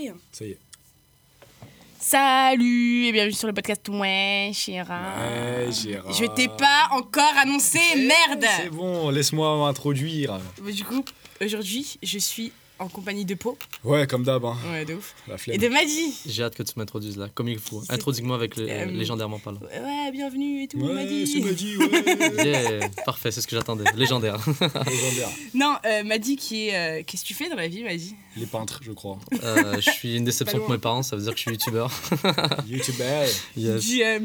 fait. hein. Ça y est. Salut et bienvenue sur le podcast Ouais, Chéra. Ouais, Gérard. Je t'ai pas encore annoncé, merde C'est bon, laisse-moi m'introduire. Bah, Du coup, aujourd'hui, je suis en compagnie de Po. Ouais, comme d'hab, hein. Ouais, de ouf. La Et de Maddy. J'ai hâte que tu m'introduises là, comme il faut. Introduis-moi avec le Euh, légendairement là. Ouais, bienvenue et tout, Ouais, Maddy. c'est Madi, ouais. Yeah, parfait, c'est ce que j'attendais. Légendaire. Légendaire. Non, euh, Maddy qui est. euh, Qu'est-ce que tu fais dans la vie, Maddy? Les peintres, je crois. Euh, je suis une déception pour mes parents, ça veut dire que je suis youtubeur. YouTuber. Yes. Du euh,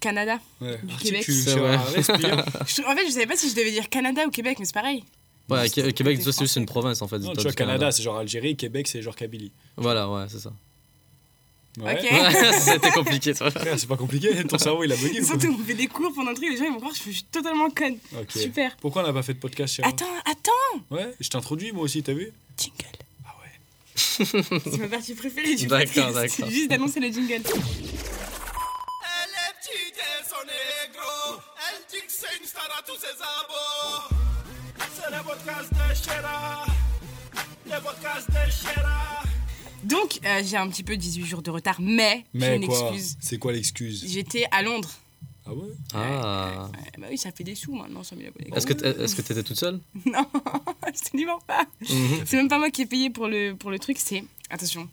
Canada. Ouais. Du Articule, Québec. Vrai. en fait, je savais pas si je devais dire Canada ou Québec, mais c'est pareil. Ouais, Québec, c'est juste une province en fait. Non, tu vois, Canada, c'est genre Algérie, Québec, c'est genre Kabylie. Voilà, ouais, c'est ça. Ouais. Ok. Ouais, c'était compliqué, toi. C'est pas compliqué, ton cerveau il a bugué Surtout, on fait des cours pendant le truc, les gens ils vont croire que je suis totalement conne. Super. Pourquoi on n'a pas fait de podcast, Attends, attends Ouais, je t'introduis moi aussi, t'as vu Jingle. Ah ouais. C'est ma partie préférée du D'accord, podcast. d'accord. C'est juste d'annoncer le jingle. Elle est petite et son négro. Elle dit que c'est une star à tous ses abos. De Chéra. De Chéra. Donc, euh, j'ai un petit peu 18 jours de retard, mais, j'ai une quoi excuse. C'est quoi l'excuse J'étais à Londres. Ah ouais Ah. Ouais, bah oui, ça fait des sous maintenant, 100 000 abonnés. Est-ce que t'es- est-ce que t'étais toute seule? Non, absolument pas. Mhm. C'est même pas moi qui ai payé pour le, pour le truc, c'est. Attention,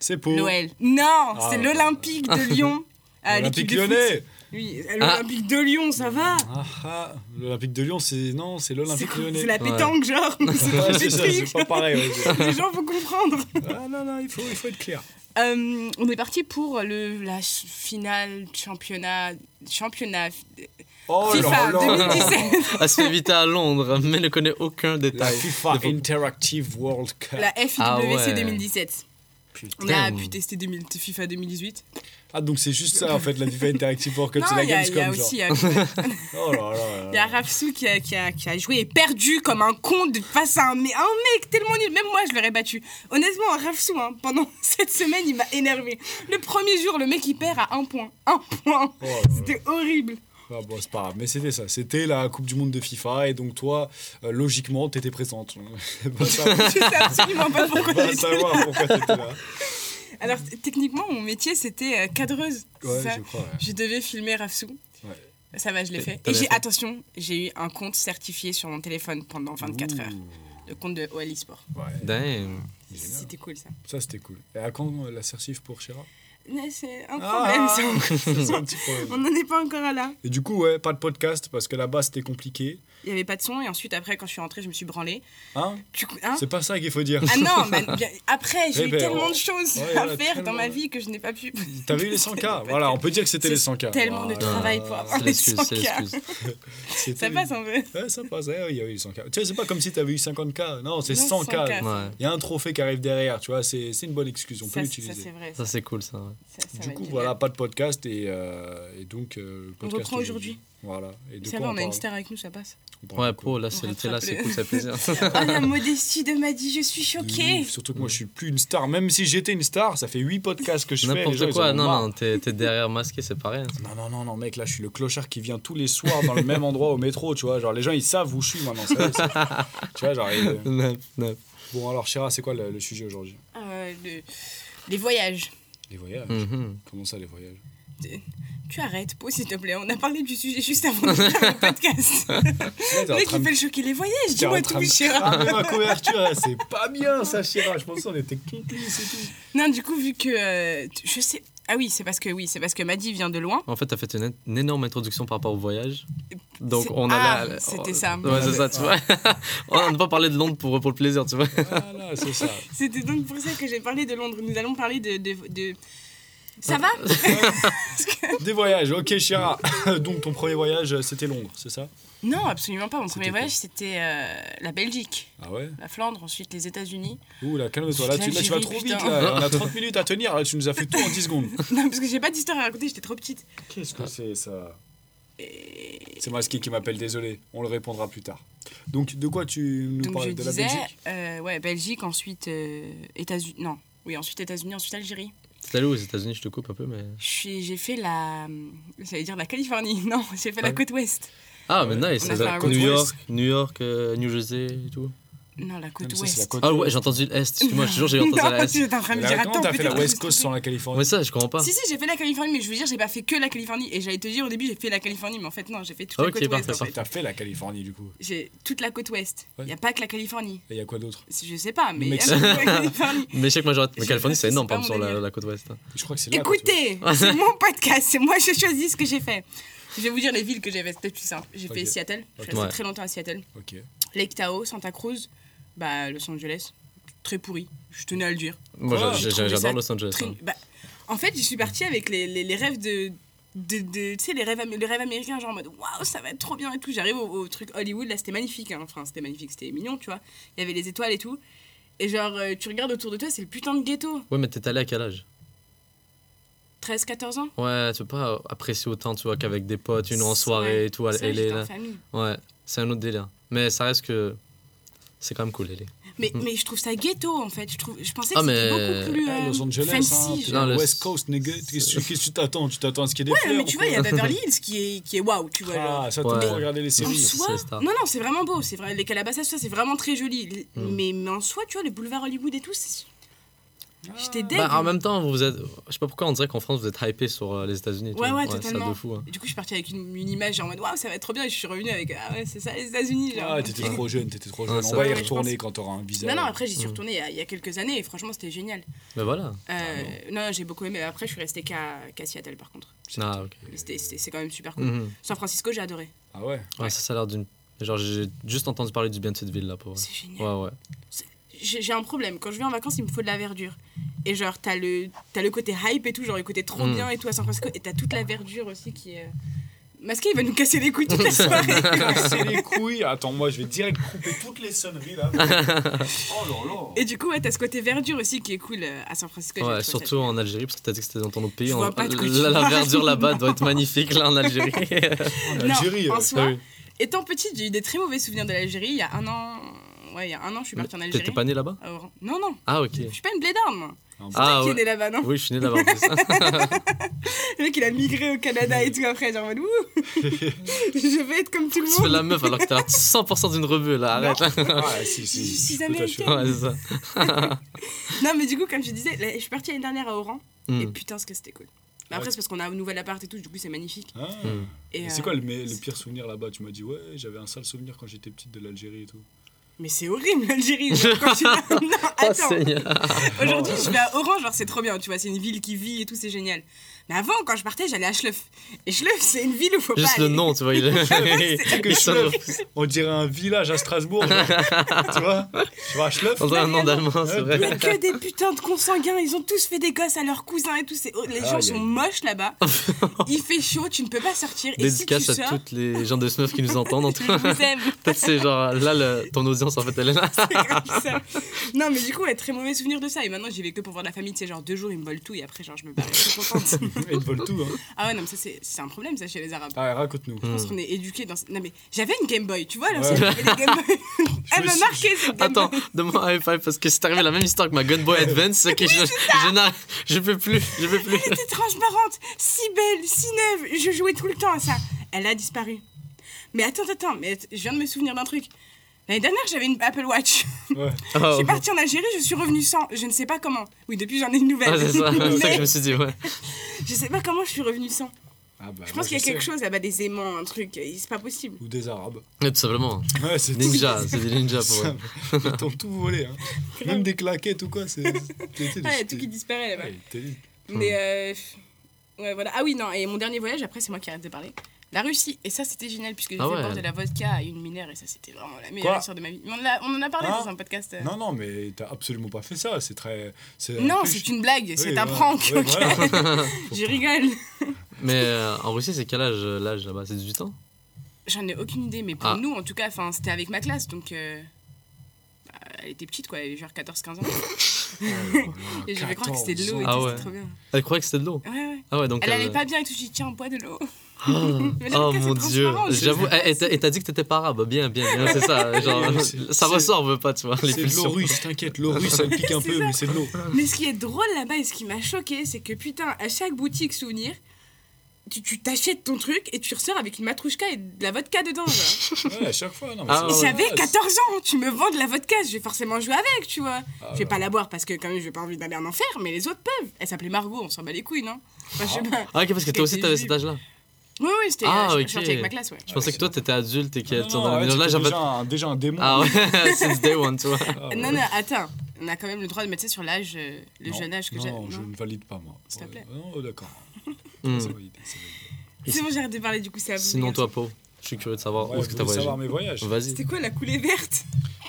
C'est pour l'OL. Non, Ah, c'est l'Olympique de Lyon. foot. lyonnais Oui, l'Olympique de Lyon, ça va Ah ah L'Olympique de Lyon, c'est. Non, c'est l'Olympique lyonnais. C'est la pétanque, genre. Ouais, C'est pas pareil. ouais. Les gens, faut comprendre. Ah non, non, il faut, il faut être clair. Euh, on est parti pour le, la finale championnat. Championnat. Oh FIFA là là 2017. Elle se fait à Londres, mais ne connaît aucun La détail. FIFA De fo- Interactive World Cup. La FIWC Ah ouais. 2017. Putain. On a pu tester 2000 FIFA 2018. Ah, donc c'est juste ça en fait, la FIFA Interactive World Cup, c'est la a, il y a Gamescom. genre. aussi. Il y a, Oh là là y a. Rafsou qui a, qui, a, qui a joué et perdu comme un con de face à un, mec tellement nul. Même moi, je l'aurais battu. Honnêtement, Rafsou, hein, pendant cette semaine, il m'a énervé. Le premier jour, le mec, il perd à un point. Un point. Oh. C'était horrible. Ah bon, c'est pas grave, mais c'était ça. C'était la Coupe du Monde de FIFA et donc toi, euh, logiquement, t'étais présente. Je sais absolument pas pourquoi t'étais là. Alors, techniquement, mon métier, c'était euh, cadreuse. Ouais, ça je crois. ouais. Je devais filmer Rafsou. Ouais. Ça va, je l'ai fait. Et j'ai, attention, j'ai eu un compte certifié sur mon téléphone pendant 24 Ouh. heures. Le compte de OL Sport. Ouais, Damn. C'était cool ça. Ça, c'était cool. Et à quand euh, la certif pour Chira? C'est un Ah, problème ça. c'est un petit problème. On n'en est pas encore à là. Et du coup, ouais, pas de podcast parce que là-bas, c'était compliqué. Il n'y avait pas de son et ensuite après quand je suis rentrée je me suis branlée. Hein? Hein? C'est pas ça qu'il faut dire. ah non, bah, bien- après j'ai eu ben, tellement de choses Ouais, à voilà, faire tellement. dans ma vie que je n'ai pas pu. T'avais eu les 100K. Voilà, on peut dire que c'était les 100K. Tellement de travail pour avoir les l'excuse, c'est 100K. l'excuse. C'était- Ça passe un peu. Ouais, ça passe. Ouais, il y a eu les 100K. Tu sais, c'est pas comme si t'avais eu 50K. Non, c'est Non, 100K. 100K. Ouais, Il y a un trophée qui arrive derrière, tu vois, c'est c'est une bonne excuse, on peut Ça, ça, l'utiliser. c'est vrai. ça c'est cool ça. Ouais. Ça, ça Du coup, voilà, pas de podcast et, euh, et donc. euh, le On podcast reprend aujourd'hui. Voilà. Et de Ça quoi va, on a une star avec nous, ça passe. Ouais, pro, là, c'est là, c'est cool, ça fait plaisir. Oh la modestie de Maddy, je suis choquée. ouf, Surtout que moi, je suis plus une star. Même si j'étais une star, ça fait 8 podcasts que je fais. N'importe quoi, non, non, t'es derrière masqué, c'est pas rien. Non, non, non, non, mec, là, je suis le clochard qui vient tous les soirs dans le même endroit au métro, tu vois. Genre, les gens, ils savent où je suis maintenant. tu vois, genre. ils- Neuf, neuf. Bon, alors, Chira, c'est quoi le, le sujet aujourd'hui? Euh, le- Les voyages. Les voyages. Mhm. Comment ça, les voyages Tu arrêtes, Pau, s'il te plaît. On a parlé du sujet juste avant de faire le podcast. Le mec, il fait le choquer les voyages. Dis-moi tout, Chira. ma couverture, c'est pas bien ça, Chira. Je pensais qu'on était complices et tout. Non, du coup, vu que. euh, je sais. Ah oui, c'est parce que oui, c'est parce que Maddy vient de loin. En fait, t'as fait une, une énorme introduction par rapport au voyage. Donc, on Ah, allait. c'était ça. Ouais, c'est ça, tu vois. on n'a pas parlé de Londres pour, pour le plaisir, tu vois. Voilà, c'est ça. C'était donc pour ça que j'ai parlé de Londres. Nous allons parler de. de, de- Ça va Des voyages, ok, Chira. Donc, ton premier voyage, c'était Londres, c'est ça? Non, absolument pas. Mon premier voyage, c'était euh, la Belgique, Ah ouais? La Flandre, ensuite les États-Unis. Ouh là, calme-toi. Là, tu, là, tu vas trop putain. vite. Là. On a 30 minutes à tenir. Là, tu nous as fait tout en 10 secondes. Non, parce que j'ai pas d'histoire à raconter, j'étais trop petite. Qu'est-ce que c'est ça? Et C'est Masqué qui m'appelle, désolé. On le répondra plus tard. Donc, de quoi tu nous donc parles je De la disais, Belgique? euh, ouais, Belgique, ensuite euh, États-Unis. Non, oui, ensuite États-Unis, ensuite Algérie. T'es allé aux États-Unis, je te coupe un peu, mais. Je suis- J'ai fait la. J'allais dire la Californie. Non, j'ai fait la côte ouest. Ah, mais On nice. a fait un road New. York, New York, euh, New Jersey et tout. Non, la côte Comme ça, c'est la ouest. côte Ah ouais, j'ai entendu l'Est. Excuse-moi, je te jure, j'ai entendu Non, l'Est. tu es en train de me Mais dire, attends, comment t'as fait la je West Coast sans la Californie Ouais, ça, je comprends pas. Si, si, j'ai fait la Californie, mais je veux dire, j'ai pas fait que la Californie. Et j'allais te dire au début, j'ai fait la Californie, mais en fait, non, j'ai fait toute la Ok, côte ouest. parfait, en fait. T'as fait la Californie du coup. J'ai toute la côte ouest. Il Ouais. n'y a pas que la Californie. Et il y a quoi d'autre? Je sais pas, mais il y a Mexique. toute la Californie. Mais je sais que moi, j'aurais- mais Californie, c'est énorme, pas par exemple, sur la, la côte ouest. Je crois que c'est là. côte ouest. Écoutez, c'est mon podcast, c'est moi je choisis ce que j'ai fait. Je vais vous dire les villes que j'ai fait, c'était plus simple. J'ai fait. Seattle, je suis resté très longtemps à Seattle. Ok. Lake Tahoe, Santa Cruz, bah Los Angeles, très pourri. Je tenais à le dire. Moi, trouvé j'adore Los Angeles. Très- hein. bah, en fait, j'y suis partie avec les, les, les rêves de. de, de- tu sais, les rêves, les rêves américains, genre en mode waouh, ça va être trop bien et tout. J'arrive au, au truc Hollywood, là c'était magnifique, hein. enfin c'était magnifique, c'était mignon, tu vois. Il y avait les étoiles et tout. Et genre, euh, tu regardes autour de toi, c'est le putain de ghetto. Ouais, mais t'es allé à quel âge? 13-14 ans? Ouais, tu peux pas apprécier autant, tu vois, qu'avec des potes, une en Ouais, soirée et tout, à LA, en là. famille. Ouais, c'est un autre délire. Mais ça reste que. C'est quand même cool, LA. Mais, mais je trouve ça ghetto en fait. Je, trouve, je pensais Ah, que c'était mais- beaucoup plus Ah, euh, Los Angeles, fancy. hein. Non, le- West Coast, nigga. Qu'est-ce que tu t'attends? Tu t'attends à ce qu'il y ait des Ouais, fleurs mais tu vois, il y a Beverly Hills qui est, qui est waouh, tu vois. genre. Ah, ça, Ouais. t'as trop regardé les En séries. c'est- soi, non, non, c'est vraiment beau. C'est vrai, les Calabasas, ça, c'est vraiment très joli. Hmm. Mais, mais en soi, tu vois, les boulevards Hollywood et tout, c'est- j'étais deg. Bah, en même temps, vous êtes. Je sais pas pourquoi on dirait qu'en France, vous êtes hypé sur euh, les États-Unis. Ouais, ouais, ça totalement. de fou. hein. Et du coup, je suis partie avec une, une image genre en mode waouh, ça va être trop bien. Et je suis revenue avec ah ouais, c'est ça les États-Unis. genre. Ah, t'étais trop jeune, t'étais trop jeune. ça On va y retourner pense. quand t'auras un visa. Non, non, après, j'y suis Mm. retournée il y, a, il y a quelques années et franchement, c'était génial. Mais voilà. Euh, non, non, j'ai beaucoup aimé. Après, je suis restée qu'à qu'à Seattle par contre. Ah, ok. C'est quand même super cool. Mhm. San Francisco, j'ai adoré. Ah ouais Ouais, ça, ça a l'air d'une. Genre, j'ai juste entendu parler du bien de cette ville là. Pour... C'est génial. Ouais, ouais. J'ai un problème. Quand je vais en vacances, il me faut de la verdure. Et genre, t'as le, t'as le côté hype et tout, genre le côté trop Mm. bien et tout à San Francisco. Et t'as toute la verdure aussi qui est. Masqué, il va nous casser les couilles toute la soirée. C'est les couilles. Attends, moi, je vais direct couper toutes les sonneries là. oh là là. et du coup, ouais, t'as ce côté verdure aussi qui est cool euh, à San Francisco. Ouais, ça surtout en Algérie, parce que t'as dit que c'était dans ton autre pays. Je En- vois pas de la, la verdure là-bas doit être magnifique, là, en Algérie. En Non, Algérie. en euh, soi, Ah oui. étant petite, j'ai eu des très mauvais souvenirs de l'Algérie. Il y a un an. Ouais, il y a un an, je suis partie en Algérie. T'étais pas né là-bas Oran. Non, non, Ah, ok. je suis pas une blédarde, moi. Ah, C'est Ah, qui ouais. es né là-bas, non Oui, je suis né là-bas. Le mec, il a migré au Canada et tout après, genre, ouh, je vais être comme tout le tu fais monde. la meuf alors que t'as l'air 100% d'une rebeu là, arrête là. Ah, si, si. Je suis américaine. Ouais, c'est ça. Non, mais du coup, comme je disais, là, je suis partie l'année dernière à Oran. Et Hmm. putain, ce que c'était cool. Mais après, Ouais. c'est parce qu'on a un nouvel appart et tout, du coup, c'est magnifique. Ah. Hmm. Et, Et C'est euh, quoi le, me- le pire souvenir là-bas? Tu m'as dit, ouais, j'avais un sale souvenir quand j'étais petite de l'Algérie et tout. Mais c'est horrible, l'Algérie. Non, Oh, attends. Aujourd'hui, je vais à Oran, genre, c'est trop bien, tu vois, c'est une ville qui vit et tout, c'est génial. Mais avant, quand je partais, j'allais à Schleuf. Et Schleuf, c'est une ville où faut Juste pas le aller. nom, tu vois. Il est... Que il sonne- Schleuf. On dirait un village à Strasbourg. tu vois Tu à Schleuf On dirait un nom d'allemand, c'est vrai. Mais que des putains de consanguins, ils ont tous fait des gosses à leurs cousins et tout. Les gens sont aïe. moches là-bas. Il fait chaud, tu ne peux pas sortir. Et si tu Dédicace sors, à toutes les gens de Snuff qui nous entendent. En tout je cas, vous aime. peut-être c'est genre là, le- ton audience en fait, elle est là. C'est grave ça. Non, mais du coup, ouais, très mauvais souvenir de ça. Et maintenant, j'y vais que pour voir la famille. Tu sais, genre deux jours, ils me volent tout. Et après, genre, je me barre. Je suis contente. Ils te volent tout. Hein. ah ouais, non, mais ça, c'est c'est un problème, ça, chez les Arabes. Ah, ouais, raconte-nous. Je pense Hmm. qu'on est éduqués dans. Non, mais j'avais une Game Boy, tu vois, là, Ouais. aussi, j'avais les Game Boy. Elle me m'a suis- marqué cette Game Attends, Boy. donne-moi un high five parce que c'est arrivé la même histoire que ma Gun Boy Advance. ok, je, je, n'arrive- je peux plus, je peux plus. Elle était transparente, si belle, si neuve. Je jouais tout le temps à ça. Elle a disparu. Mais attends, attends, mais je viens de me souvenir d'un truc. L'année dernière, j'avais une Apple Watch. Ouais. Je Oh, suis partie en Algérie, je suis revenue sans. Je ne sais pas comment. Oui, depuis, j'en ai une nouvelle. ah, c'est ça, ça que je me suis dit, ouais. je sais pas comment je suis revenue sans. Ah, bah, Je pense qu'il y a quelque sais. chose là-bas, des aimants, un truc. et C'est pas possible. Ou des Arabes. Ouais, tout simplement. Ouais, c'est Ninja, c'est des ninjas pour eux. Ils t'ont tout volé. Hein. Même des claquettes ou quoi. C'est. t'es- Ah, il y a t'es- tout qui disparaît là-bas. Ouais, Mais euh, ouais, voilà. Ah oui, non, et mon dernier voyage, après, c'est moi qui arrête de parler. La Russie, et ça c'était génial puisque j'ai Ah fait ouais. boire de la vodka à une mineure et ça c'était vraiment la meilleure histoire de ma vie. On, en a parlé Hein dans un podcast. euh. Non, non, mais t'as absolument pas fait ça. C'est très. Non, c'est une blague, Oui, c'est un prank, ouais, voilà. Je rigole. Mais euh, en Russie, c'est quel âge euh, l'âge là-bas? C'est 18 ans? J'en ai aucune idée, mais pour Ah. nous en tout cas, c'était avec ma classe donc. euh, bah, elle était petite quoi, elle avait genre 14-15 ans. et je vais croire que c'était de l'eau et Ah tout, ouais. c'était trop bien. Elle croyait que c'était de l'eau? Ouais, ouais. Ah ouais, donc. Elle elle- allait pas bien et tout, j'ai dit tiens, bois de l'eau. Oh, oh mon dieu, j'avoue, sais pas, et t'as- dit que t'étais pas arabe, bien, bien, bien, c'est ça, genre, ça ressort, veut pas, tu vois, C'est de l'eau russe, t'inquiète. L'eau russe, elle pique un peu, mais c'est de l'eau. Mais ce qui est drôle là-bas et ce qui m'a choqué, c'est que putain, à chaque boutique souvenir, tu t'achètes ton truc et tu ressors avec une matrouchka et de la vodka dedans. genre. Ouais, à chaque fois. Non, mais Ah, ouais. J'avais ouais, 14 ans, tu me vends de la vodka, je vais forcément jouer avec, tu vois. Ah, je vais pas la boire parce que quand même j'ai pas envie d'aller en enfer, mais les autres peuvent. Elle s'appelait Margot, on s'en bat les couilles, non? Enfin, je sais pas. Ah, ok, parce que toi aussi, t'avais cet âge-là. Oui, oui, c'était. Ah, euh, je ok. avec ma classe, ouais. Je pensais que toi, t'étais adulte et Non, qu'elle non, ménage. Là, j'avais. déjà, un- déjà un démon. Ah ouais, since day one, tu vois. Ah, ouais. Non, non, attends. On a quand même le droit de mettre ça sur l'âge, euh, le Non, jeune âge que j'ai. Non, je ne valide pas, moi. S'il te Ouais. plaît. Non, d'accord. Hmm. C'est validé, c'est validé. C'est bon, j'arrête de parler, du coup, c'est à vous. Sinon, les toi. Pau, je suis curieux de savoir Ouais, où est-ce que vous t'as voulez voyagé. savoir mes voyages Vas-y. C'était quoi la coulée verte?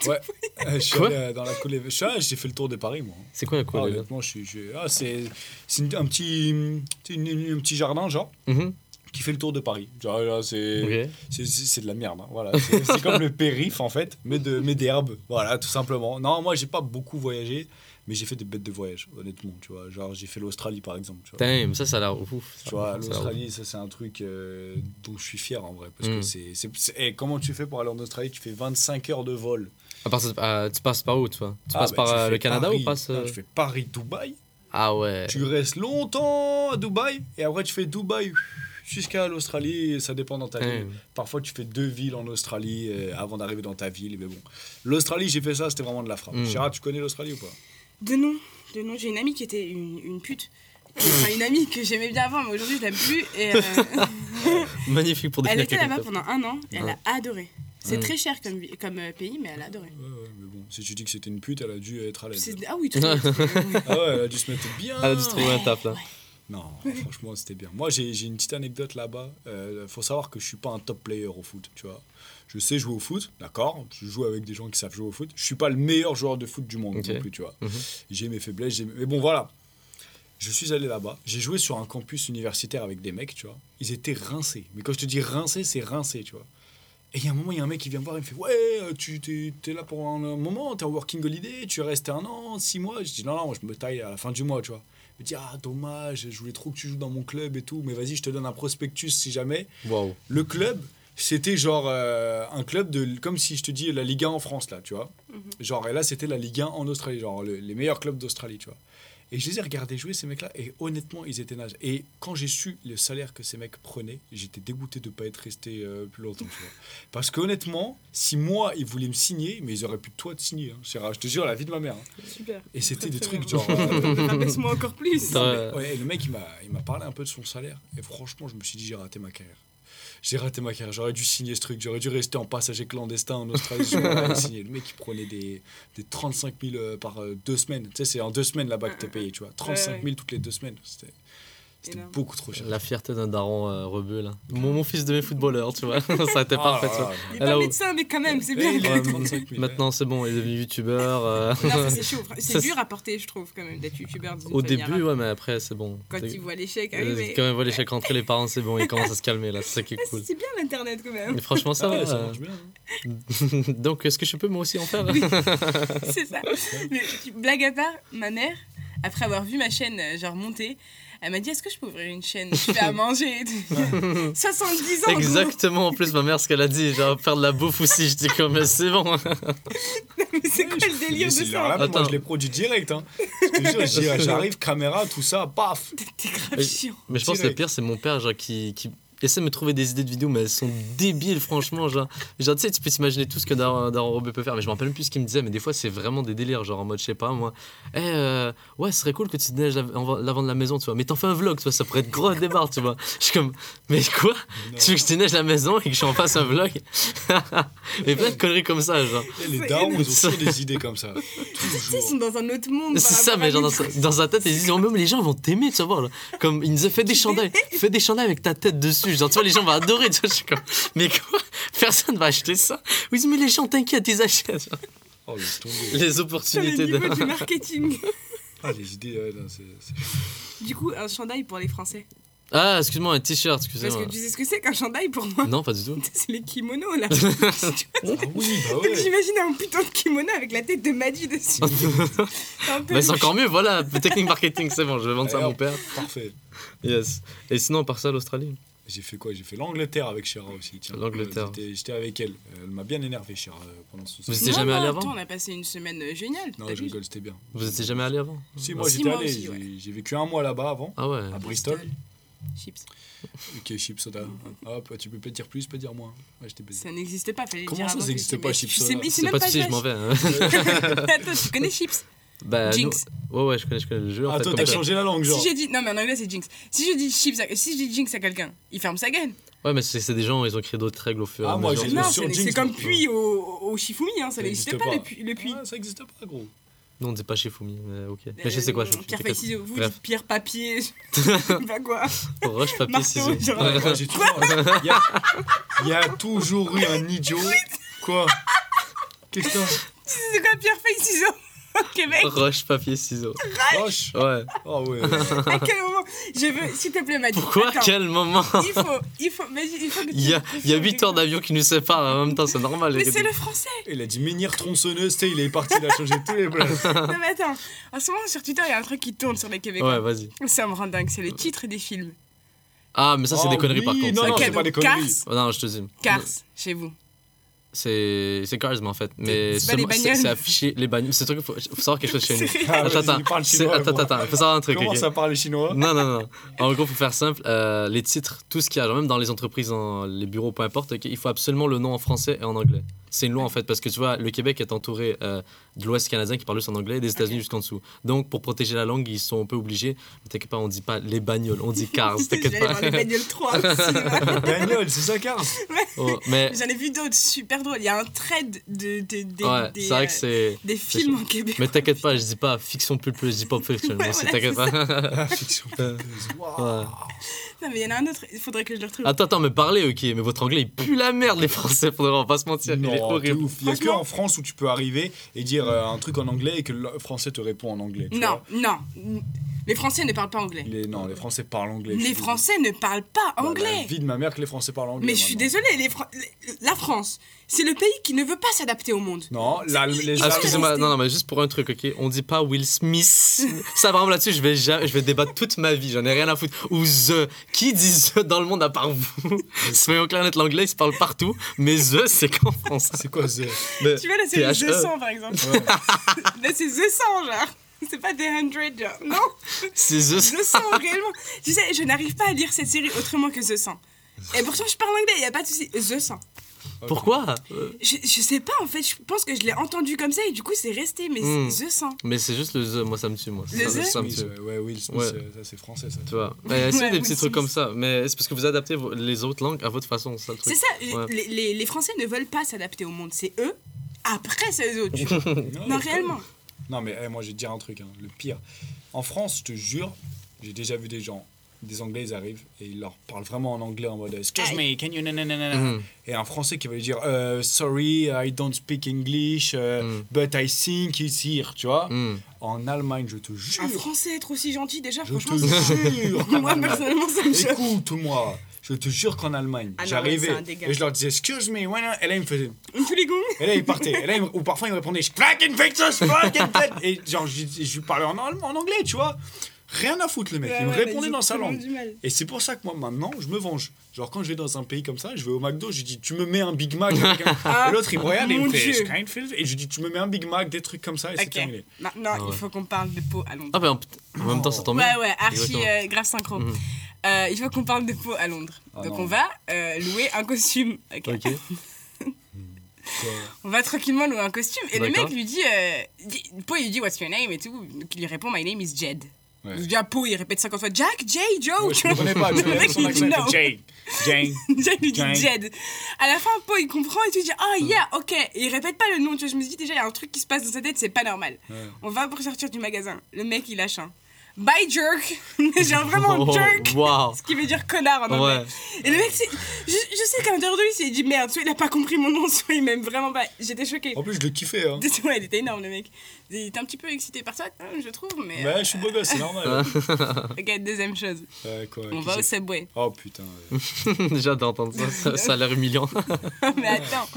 Ouais. Euh, je suis Quoi? allé euh, dans la coulée. Je suis allé- J'ai fait le tour de Paris, moi. C'est quoi la Ah, couleur honnêtement, je suis. je- Ah, c'est c'est une- un petit, une- une- un petit jardin, genre, Mhm. Qui fait le tour de Paris. C'est. Ok. C'est- C'est c'est de la merde, hein, voilà. C'est comme le périph' en fait, mais de mais d'herbe, voilà, tout simplement. Non, moi j'ai pas beaucoup voyagé, mais j'ai fait des bêtes de voyage, honnêtement, tu vois. Genre j'ai fait l'Australie par exemple, tu vois. Damn, ça, ça a l'air ouf. Tu vois, l'Australie, ça c'est un truc euh, dont je suis fier en vrai, parce Mm. que c'est c'est c'est- eh, comment tu fais pour aller en Australie? Tu fais 25 heures de vol. À part ah, tu passes par où, toi? Tu Ah, passes bah, par tu euh, le Canada Paris- ou passes. Non, euh, Tu fais Paris-Dubaï. Ah ouais. Tu restes longtemps à Dubaï et après tu fais Dubaï jusqu'à l'Australie. Ça dépend dans ta ville. Damn. Parfois, tu fais deux villes en Australie euh, avant d'arriver dans ta ville. Mais bon, l'Australie, j'ai fait ça, c'était vraiment de la frappe. Mm. Chira, tu connais l'Australie ou pas? De nom. De nom, j'ai une amie qui était une, une pute. Enfin, une amie que j'aimais bien avant, mais aujourd'hui je l'aime plus. Et, euh, Magnifique pour elle était là-bas pendant un an et elle Ouais. a adoré. C'est très cher comme, comme euh, pays, mais elle a adoré. Ouais, ouais, mais bon, si tu dis que c'était une pute, elle a dû être à l'aise. Ah oui, tout à fait. Ah ouais, elle a dû se mettre bien. Elle a dû se trouver un taf là. Non, franchement, c'était bien. Moi, j'ai une petite anecdote là-bas. Euh, faut savoir que je suis pas un top player au foot, tu vois. Je sais jouer au foot, d'accord. Je joue avec des gens qui savent jouer au foot. Je suis pas le meilleur joueur de foot du monde non plus, tu vois. Mhm. J'ai mes faiblesses, mais bon, voilà. Je suis allé là-bas. J'ai joué sur un campus universitaire avec des mecs, tu vois. Ils étaient rincés. Mais quand je te dis rincés, c'est rincé, tu vois. Et il y a un moment, il y a un mec qui vient me voir, il me fait Ouais, euh, tu t'es, t'es là pour un moment, t'es en working holiday, tu es resté un an, six mois. Je dis Non, non, moi, je me taille à la fin du mois, tu vois. Me dit Ah, dommage, je voulais trop que tu joues dans mon club et tout, mais vas-y, je te donne un prospectus si jamais. Waouh. Le club, c'était genre euh, un club de. Comme si je te dis la Ligue 1 en France, là, tu vois. Genre, et là, c'était la Ligue 1 en Australie, genre le- les meilleurs clubs d'Australie, tu vois. Et je les ai regardés jouer, ces mecs-là, et honnêtement, ils étaient nages. Et quand j'ai su le salaire que ces mecs prenaient, j'étais dégoûté de ne pas être resté euh, plus longtemps, tu vois. Parce qu'honnêtement, si moi, ils voulaient me signer, mais ils auraient pu toi te signer. Hein. Je te jure, la vie de ma mère. hein. Super. Et c'était des trucs bien. genre. euh, Rabaisse-moi encore plus. Ouais, le mec, il m'a, il m'a parlé un peu de son salaire. Et franchement, je me suis dit, j'ai raté ma carrière. J'ai raté ma carrière. J'aurais dû signer ce truc. J'aurais dû rester en passager clandestin en Australie. Signé. Le mec, il prenait des, des 35 000 euh, par euh, deux semaines. Tu sais, c'est en deux semaines là-bas que t'es payé, tu vois. 35 000 toutes les deux semaines. C'était, c'était beaucoup trop cher. La fierté d'un daron euh, rebeu là. Mon, mon fils devient footballeur, tu vois. ça a été Ah, parfait, tu ah, vois. Il est pas médecin, mais quand même, c'est bien. il est Ouais, 35 000. Maintenant, c'est bon, il est devenu youtubeur. euh. C'est chaud. C'est Ça, dur à porter, je trouve, quand même, d'être youtubeur. Au début, ouais, mais après, c'est bon. Quand ils voient l'échec euh, arriver. Quand ils voient l'échec rentrer, les parents, c'est bon, ils commencent à se calmer là. C'est ça qui est Ah, cool. C'est bien l'internet quand même. Mais franchement, ça Ah ouais, va. ça euh. marche bien. hein. Donc, est-ce que je peux moi aussi en faire c'est ça. Mais, blague à part, ma mère, après avoir vu ma chaîne euh, genre monter, elle m'a dit est-ce que je peux ouvrir une chaîne? Je fais à manger. et tout. 70 ans. Exactement, en plus, ma mère, ce qu'elle a dit, genre faire de la bouffe aussi. Je dis comme, mais c'est bon. Mais c'est quoi le délire de ça? là, moi, Attends. je l'ai produit direct. Hein. J'arrive, caméra, tout ça, paf. T'es grave Mais- chiant. Mais je pense que le pire, c'est mon père, genre, qui, qui essaie de me trouver des idées de vidéos, mais elles sont débiles, franchement. Genre, genre tu sais, tu peux t'imaginer tout ce que Daron Daron Robé peut faire, mais je me rappelle même plus ce qu'il me disait, mais des fois, c'est vraiment des délires, genre en mode, je sais pas, moi, eh, euh, ouais, ce serait cool que tu te neiges l'avant de la maison, tu vois, mais t'en fais un vlog, tu vois, ça pourrait être gros débarre, tu vois. Je suis comme, mais quoi? Tu veux que je te neige la maison et que je en fasse un vlog? Mais plein de conneries comme ça, genre. Et Les C'est darons, ils ont Ça- toujours des idées comme ça. Ils sont dans un autre monde. C'est ça, mais genre dans sa, dans sa tête, ils disent, oh, même les gens vont t'aimer, tu vas voir. Là. Comme il nous a fait des chandails, fais des chandails avec ta tête dessus. Genre, tu vois, les gens vont adorer. Tu vois, je suis comme, mais quoi? Personne va acheter ça. Oui, mais les gens, t'inquiète, ils achètent. Oh, laisse tomber. Les le opportunités de. du marketing. Ah, les idées, ouais, non, c'est. c'est- Du coup, un chandail pour les Français. Ah, excuse-moi, un t-shirt, Parce excusez-moi. que tu sais ce que c'est qu'un chandail pour moi? Non, pas du tout. C'est les kimonos là. Ah oui, bah ouais. j'imagine un putain de kimono avec la tête de Maddy dessus. C'est un peu Mais c'est encore mieux, voilà. Technique marketing, c'est bon, je vais vendre ça à mon père. Parfait. Yes. Et sinon, par ça, l'Australie? J'ai fait quoi? J'ai fait l'Angleterre avec Shira aussi. L'Angleterre. Euh, J'étais avec elle. Elle m'a bien énervé, Shira, euh, pendant son Vous séjour. étiez Non, jamais allé avant attends, on a passé une semaine euh, géniale. Non, je rigole, c'était bien. Vous étiez jamais allé avant? Si, moi Si, j'étais allé. j'ai- vécu un mois là-bas avant, Ah ouais. à Bristol. Chips. Ok, chips soda. Hop, tu peux pas dire plus, pas dire moins. Ouais, je t'ai. Ça n'existe pas, fallait Comment dire ça, ça tu- pas, chips soda C'est même pas de souci, je m'en vais. hein. Attends, tu connais Chips? Bah, Jinx. nous- Ouais, ouais, je connais, je connais le jeu. En Ah, fait, toi, comme t'as ça. changé la langue, genre. Si j'ai dit. Non, mais en anglais, c'est Jinx. Si je dis Chips, à- si je dis Jinx à quelqu'un, il ferme sa gueule. Ouais, mais c'est c'est des gens, ils ont créé d'autres règles au fur et Ah, à moi, mesure. j'ai- Non, sur c'est Jinx, c'est comme moi. puits au, au Shifumi, hein, ça Ça n'existait existe pas, pas. le puits. Le puits. Ça existe pas, gros. Nous, on dit pas chez Fumi, mais ok. Mais je sais quoi, je Euh, Pierre, feuille, ciseaux. Vous Bref. dites pierre, papier. je sais pas quoi. Roche, papier, Marteau, ciseaux. genre. Ouais, moi, j'ai toujours. Il y, a... il y a toujours eu un idiot. Quoi Qu'est-ce que t'as C'est quoi pierre, feuille, ciseaux au Québec Roche, papier, ciseaux. Roche Ouais. Oh ouais. À quel moment? Je veux, s'il te plaît, Mathieu. Pourquoi? attends. Quel moment? Il faut, il faut, il faut que tu. Il y a, il y a 8 heures d'avion qui nous séparent en même temps, c'est normal. Mais les c'est le français. Il a dit menhir tronçonneuse, tu sais, il est parti, il a changé tous les plans. Non, mais attends. En ce moment, sur Twitter, il y a un truc qui tourne sur les Québécois. Ouais, vas-y. Ça me rend dingue. C'est le titre des films. Ah, mais ça, c'est Oh des conneries par oui, contre. non, non, c'est pas des conneries. Cars, Oh, non, je te dis. Cars, chez vous. C'est c'est Cars, mais en fait. Mais C'est c'est bagnoles. c'est affiché les bagnoles. C'est truc, faut, faut savoir quelque chose chez nous. Ah, Attends, attends. chinois, Attends, attends. Faut savoir un truc. Comment ok ça parle chinois? Non, non, non. En gros, faut faire simple. euh, les titres, tout ce qu'il y a, genre même dans les entreprises, en- les bureaux, peu importe, il faut absolument le nom en français et en anglais. C'est une loi en fait, parce que tu vois, le Québec est entouré euh, de l'Ouest canadien qui parle juste en anglais et des États-Unis jusqu'en dessous. Donc, pour protéger la langue, ils sont un peu obligés. Mais T'inquiète pas, on dit pas les bagnoles, on dit cars. T'inquiète voir les pas. bagnoles 3 au cinéma. Bagnole, c'est ça, Cars Oh, mais J'en ai vu d'autres super drôles. Il y a un thread de, de- des- ouais, des, c'est vrai que euh, c'est. des films en Québec. Mais t'inquiète pas, je dis pas fiction plus plus, je dis pop fiction. Ouais, voilà, t'inquiète pas. Ah, fiction. Wow. Non, mais il y en a un autre. Il faudrait que je le retrouve. Attends, attends, mais parlez, ok, mais votre anglais il pue la merde, les Français, faudrait pas se mentir, il est Non, horrible. ouf. Il y a que en France où tu peux arriver et dire euh, un truc en anglais et que le français te répond en anglais. tu non, vois. non. Les Français ne parlent pas anglais. Les, non, les Français parlent anglais. Les Français ne parlent pas désolé. Bah, La anglais. vie de ma mère que les Français parlent anglais. Mais je suis désolée, les Fran- les- la France, c'est le pays qui ne veut pas s'adapter au monde. Non, la, les Ah, Ah, excusez-moi, non, non, mais juste pour un truc, ok, on dit pas Will Smith. Ça, vraiment là-dessus, je vais, jamais- je vais débattre toute ma vie, j'en ai rien à foutre. Ou The. Qui dit The dans le monde à part vous? Soyons clairs net, l'anglais il se parle partout, mais The c'est qu'en France. C'est quoi The? Mais Tu vois la série THE. The 100 par exemple Là c'est The 100 genre. C'est pas The 100 genre. Non, C'est The. The 100 réellement. Tu sais, je n'arrive pas à lire cette série autrement que The 100. Et pourtant je parle anglais, il y a pas de souci. The 100. Pourquoi? Je, je sais pas en fait, je pense que je l'ai entendu comme ça et du coup c'est resté, mais c'est The 100. Mais c'est juste le The, moi ça me tue, moi. Le ça, The ça me tue. Ouais, Will Smith, Ouais. ça c'est français ça. Tu vois. Mais essayez Ouais, des Will petits trucs comme ça. Mais c'est parce que vous adaptez les autres langues à votre façon, c'est ça le truc. C'est ça, Ouais. les, les- les Français ne veulent pas s'adapter au monde, c'est eux, après c'est les autres. non, réellement. Non, mais eh, moi, je vais te dire un truc, hein, le pire. En France, je te jure, j'ai déjà vu des gens, des Anglais, ils arrivent et ils leur parlent vraiment en anglais en mode Excuse me, can you. nananana Mhm. Et un Français qui va lui dire euh, Sorry, I don't speak English, euh, Mhm. but I think it's here, tu vois. Hmm. En Allemagne, je te jure. Un Français être aussi gentil déjà, Je te franchement. c'est- jure. Moi personnellement ça me choque. Écoute-moi. Je te jure qu'en Allemagne, Ah ouais, j'arrivais et je leur disais Excuse me, I- et là ils me faisaient et là, il partait. Et là, il me- ou parfois, il me répondait Je. Et genre, je, je lui parlais en, allemand- en anglais, tu vois. Rien à foutre, le mec. il me répondait dans sa langue. Et c'est pour ça que moi, maintenant, je me venge. Genre, quand je vais dans un pays comme ça, je vais au McDo, je dis Tu me mets un Big Mac. avec un- Ah, et l'autre, il me regarde et il me fait. Et je dis Tu me mets un Big Mac, des trucs comme ça, et c'est terminé. Maintenant, Ah ouais. il faut qu'on parle de peau à Londres. Ah, bah en, en même temps, ça tombe bien. Ouais, ouais, archi euh, grave synchro. Mhm. Euh, il faut qu'on parle de peau à Londres. Ah Donc non. on va euh, louer un costume. Ok. Ok. On va tranquillement louer un costume. Et le mec lui dit, euh, Poe il lui dit What's your name? Et tout. Donc il lui répond My name is Jed. Ouais. Il dit à Poe, il répète 50 fois Jack, Jay, Joe. Moi, je ne connais pas, tu Le mec accent, dit non. Jane. Jane. Jack lui dit. Jed. À la fin, Poe il comprend et tout il dit Ah yeah, ok. Et il répète pas le nom. Tu vois, je me dis déjà, il y a un truc qui se passe dans sa tête, c'est pas normal. Ouais. On va pour sortir du magasin. Le mec il lâche un Bye jerk. Genre vraiment Oh, jerk. Waouh. Ce qui veut dire connard en anglais. Ouais. Et le mec, c'est- je, je sais qu'à l'intérieur de lui, il s'est dit merde, soit il a pas compris mon nom, soit il m'aime vraiment pas. J'étais choquée. En plus, je le kiffais. Hein. Ouais, il était énorme le mec. Il était un petit peu excité par ça, hein, je trouve, mais. Ouais, je suis beau gosse, c'est normal. Ok, deuxième chose. Ouais, quoi, On va au Subway. Oh putain. hâte d'entendre ça, ça, a l'air humiliant. mais attends,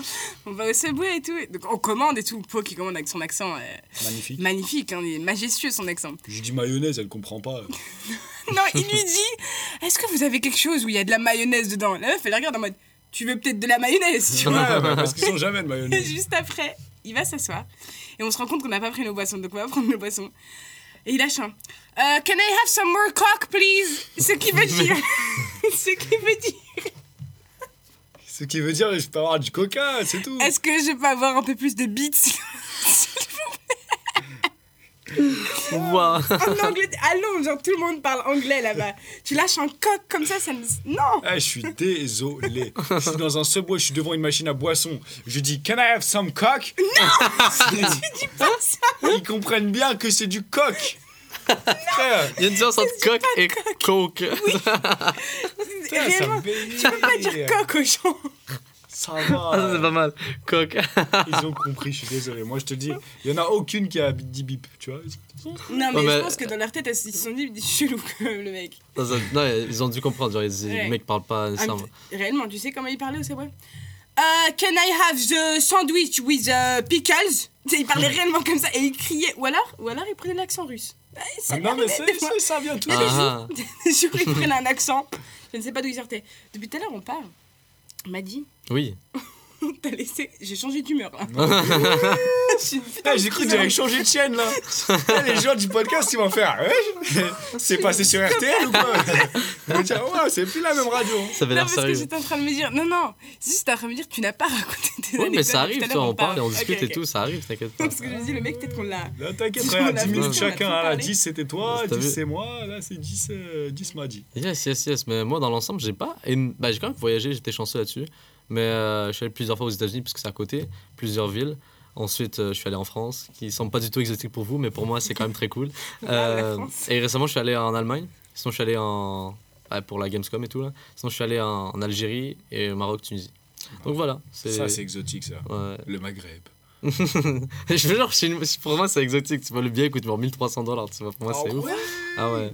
on va au Subway et tout. Donc on commande et tout. Poe qui commande avec son accent euh, Magnifique. magnifique, hein, il est majestueux son accent. Je dis mayonnaise, elle comprend pas. Non, il lui dit Est-ce que vous avez quelque chose où il y a de la mayonnaise dedans? La meuf, elle regarde en mode Tu veux peut-être de la mayonnaise tu vois? Ouais, ouais, parce qu'ils sont jamais de Et mayonnaise. juste après, il va s'asseoir et on se rend compte qu'on n'a pas pris nos boissons. Donc on va prendre nos boissons. Et il lâche un. Euh, can I have some more cock, please? Ce qui veut dire. Ce qui veut dire. Ce qui veut dire, je peux avoir du coca, c'est tout. Est-ce que je peux avoir un peu plus de beats Ouah. en anglais Allons, genre tout le monde parle anglais là-bas. Tu lâches un coq comme ça, ça me. Non Ah, je suis désolé. je suis dans un subway, je suis devant une machine à boisson. Je dis Can I have some cock Tu dis pas ça Ils comprennent bien que c'est du coq. Frère, Il y a une différence entre coq et coke. ça Réellement, me tu peux pas dire coq aux gens. Ça Ah, ça, c'est va. pas mal. Coq. Ils ont compris, je suis désolé. Moi, je te dis, il y en a aucune qui a dit bip, tu vois. Non, mais Ouais, mais- je pense que dans leur tête, ils se sont dit, chelou le mec. Non, ça- non, ils ont dû comprendre. Genre, ils- Ouais. les mecs parlent pas nécessairement. réellement, tu sais comment il parlait au Subway? Euh, Can I have the sandwich with uh, pickles? Il parlait réellement comme ça et il criait. Ou alors, ou alors il prenait l'accent russe. Ah, ça Ah, non, mais c'est- c'est- ça vient tout. Ah, Des jours, il prenait un accent. Je ne sais pas d'où il sortait. Depuis tout à l'heure, on parle. M'a dit, oui. t'as laissé. J'ai changé d'humeur là. Putain J'ai cru que j'avais changé de chaîne là. Les gens du podcast ils vont faire Ouais, C'est passé sur RTL ou quoi Ils vont dire Ouais, c'est plus la même radio. Ça avait l'air parce que sérieux. j'étais en train de me dire, non, non, si j'étais en train de me dire, tu n'as pas raconté tes Oui, mais ça arrive, on parle et on discute et tout, ça arrive, t'inquiète pas. Parce que je me dis, le mec, peut-être qu'on l'a. Là, t'inquiète, frère, on a 10 minutes chacun. tout hein, Là, parlé. 10 c'était toi, T'as 10 vu c'est moi, là c'est 10, euh, 10 m'a dit. Yes, yes, yes. Mais moi, dans l'ensemble, j'ai pas. Bah, j'ai quand même voyagé, j'étais chanceux là-dessus. Mais euh, je suis allé plusieurs fois aux États-Unis parce que c'est à côté, plusieurs villes. Ensuite, euh, je suis allé en France, qui semble pas du tout exotique pour vous, mais pour moi, c'est quand même très cool. Ah, Euh, et récemment, je suis allé en Allemagne. Sinon, je suis allé en. ouais, pour la Gamescom et tout là. Sinon, je suis allé en, en Algérie et au Maroc, Tunisie. Donc voilà. Ça, c'est exotique, ça. Ouais. Le Maghreb. je veux genre, pour moi, c'est exotique. Tu vois, le billet coûte genre 1300 dollars. Tu vois, pour moi, c'est Ah ouf. ouais Ah ouais.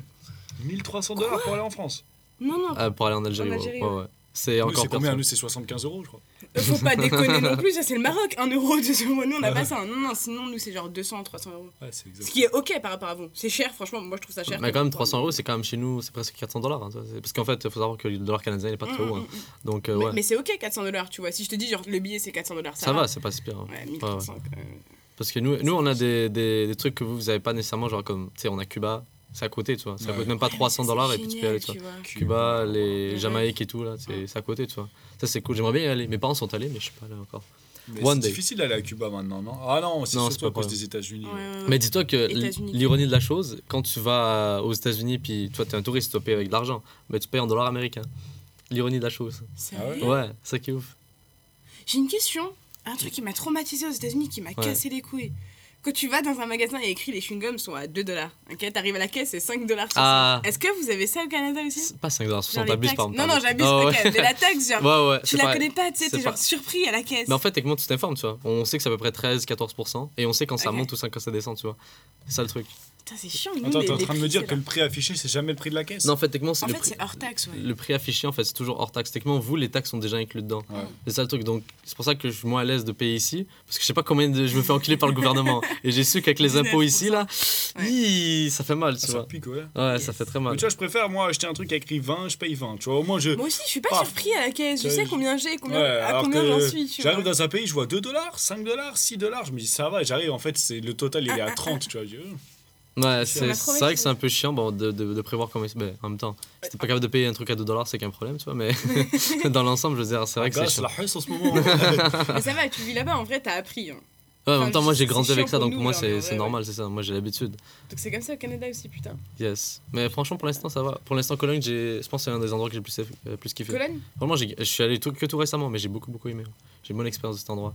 1300 dollars pour aller en France. Non, non, Euh, pour aller en Algérie, En Algérie, ouais. ouais. ouais. C'est encore c'est combien. Nous, c'est 75 euros, je crois. Faut pas déconner non plus, ça c'est le Maroc, 1 euro, 2 euros, nous on n'a pas ça. Non, non, sinon nous c'est genre 200, 300 euros. Ouais, c'est Ce qui est ok par rapport à vous. C'est cher, franchement, moi je trouve ça cher. Mais quand même, 300 euros, c'est quand même chez nous, c'est presque 400 dollars. hein, Parce qu'en fait, il faut savoir que le dollar canadien n'est pas très haut. hein. Donc, euh, Mais, ouais. mais c'est ok 400 dollars, tu vois. Si je te dis genre le billet c'est 400 dollars, ça, ça va, c'est pas si pire. hein. Ouais, Ouais, ouais. 1300 quand même. Parce que nous, nous on a des, des, des trucs que vous, vous avez pas nécessairement, genre comme, tu sais, on a Cuba, c'est à côté, tu vois. Ça Ouais. coûte même pas 300 dollars et puis tu peux y aller, tu vois. vois. Cuba, les Ouais. Jamaïques et tout, là, c'est à côté, tu vois. Ça, c'est cool. J'aimerais bien y aller. Mes parents sont allés, mais je suis pas allé encore. C'est difficile d'aller à Cuba maintenant, non? Ah non, c'est surtout à pas cause des États-Unis. Ouais, ouais, ouais. Mais dis-toi que l'ironie de la chose, quand tu vas aux États-Unis, puis toi, t'es un touriste, tu payes avec de l'argent, mais tu payes en dollars américains. L'ironie de la chose. Sérieux Ah Ouais, c'est ça qui est ouf. J'ai une question. Un truc qui m'a traumatisé aux États-Unis, qui m'a cassé les couilles. Quand tu vas dans un magasin et écrit les chewing-gums sont à 2 dollars. Ok, t'arrives à la caisse, c'est 5 dollars. Ah. Est-ce que vous avez ça au Canada aussi? Pas 5 dollars, Genre 60, les t'abuses par. Non, non, j'abuse. Ah ouais. mais la taxe, genre, Ouais, ouais. tu la pareil. connais pas, tu sais, t'es genre surpris à la caisse. Mais en fait, techniquement, tu t'informes, tu vois. On sait que c'est à peu près 13-14%, et on sait quand ça monte ou ça- quand ça descend, tu vois. C'est ça le truc. Putain, c'est chiant. nous, Attends, t'es en train de me dire que le prix affiché, c'est jamais le prix de la caisse Non, en fait, techniquement, c'est En fait, c'est hors taxe, ouais. le prix affiché, en fait, c'est toujours hors taxe. Techniquement, vous, les taxes sont déjà inclus dedans. Ouais. C'est ça le truc. Donc, c'est pour ça que je suis moins à l'aise de payer ici, parce que je sais pas combien de- je me fais enculer par le gouvernement. Et j'ai su qu'avec les impôts ici, là, Ouais. ça fait mal, Ah, tu ça vois. pique, ouais. Ouais, ça fait très mal. Mais tu vois, je préfère, moi, acheter un truc écrit 20, je paye 20. Tu vois, au moins, je. Moi aussi, je suis pas Paf. surpris à la caisse. Je sais combien j'ai, combien, Ouais, à combien j'en suis. J'arrive dans un pays, je vois 2 dollars, 5 dollars, 6 dollars. Je me dis, ça va, j'arrive, en fait, c'est le total, il est à 30, tu vois. Ouais, c'est vrai que c'est un peu chiant bon, de, de, de prévoir comment il se. ben, en même temps, si t'es pas capable de payer un truc à 2 dollars, c'est qu'un problème, tu vois. Mais dans l'ensemble, je veux dire, c'est vrai que c'est Gars, c'est chiant. la hausse en ce moment. Mais ça va, tu vis là-bas, en vrai, t'as appris. hein. Ouais, en même temps, moi j'ai grandi avec ça, donc pour moi c'est mais normal, c'est ça. Moi j'ai l'habitude. Donc c'est comme ça au Canada aussi, putain. Yes. Mais franchement, pour l'instant, ça va. Pour l'instant, Cologne, j'ai- je pense que c'est un des endroits que j'ai le plus, euh, plus kiffé. Cologne? Vraiment, j'ai- je suis allé tout, que tout récemment, mais j'ai beaucoup, beaucoup aimé. J'ai une bonne expérience de cet endroit.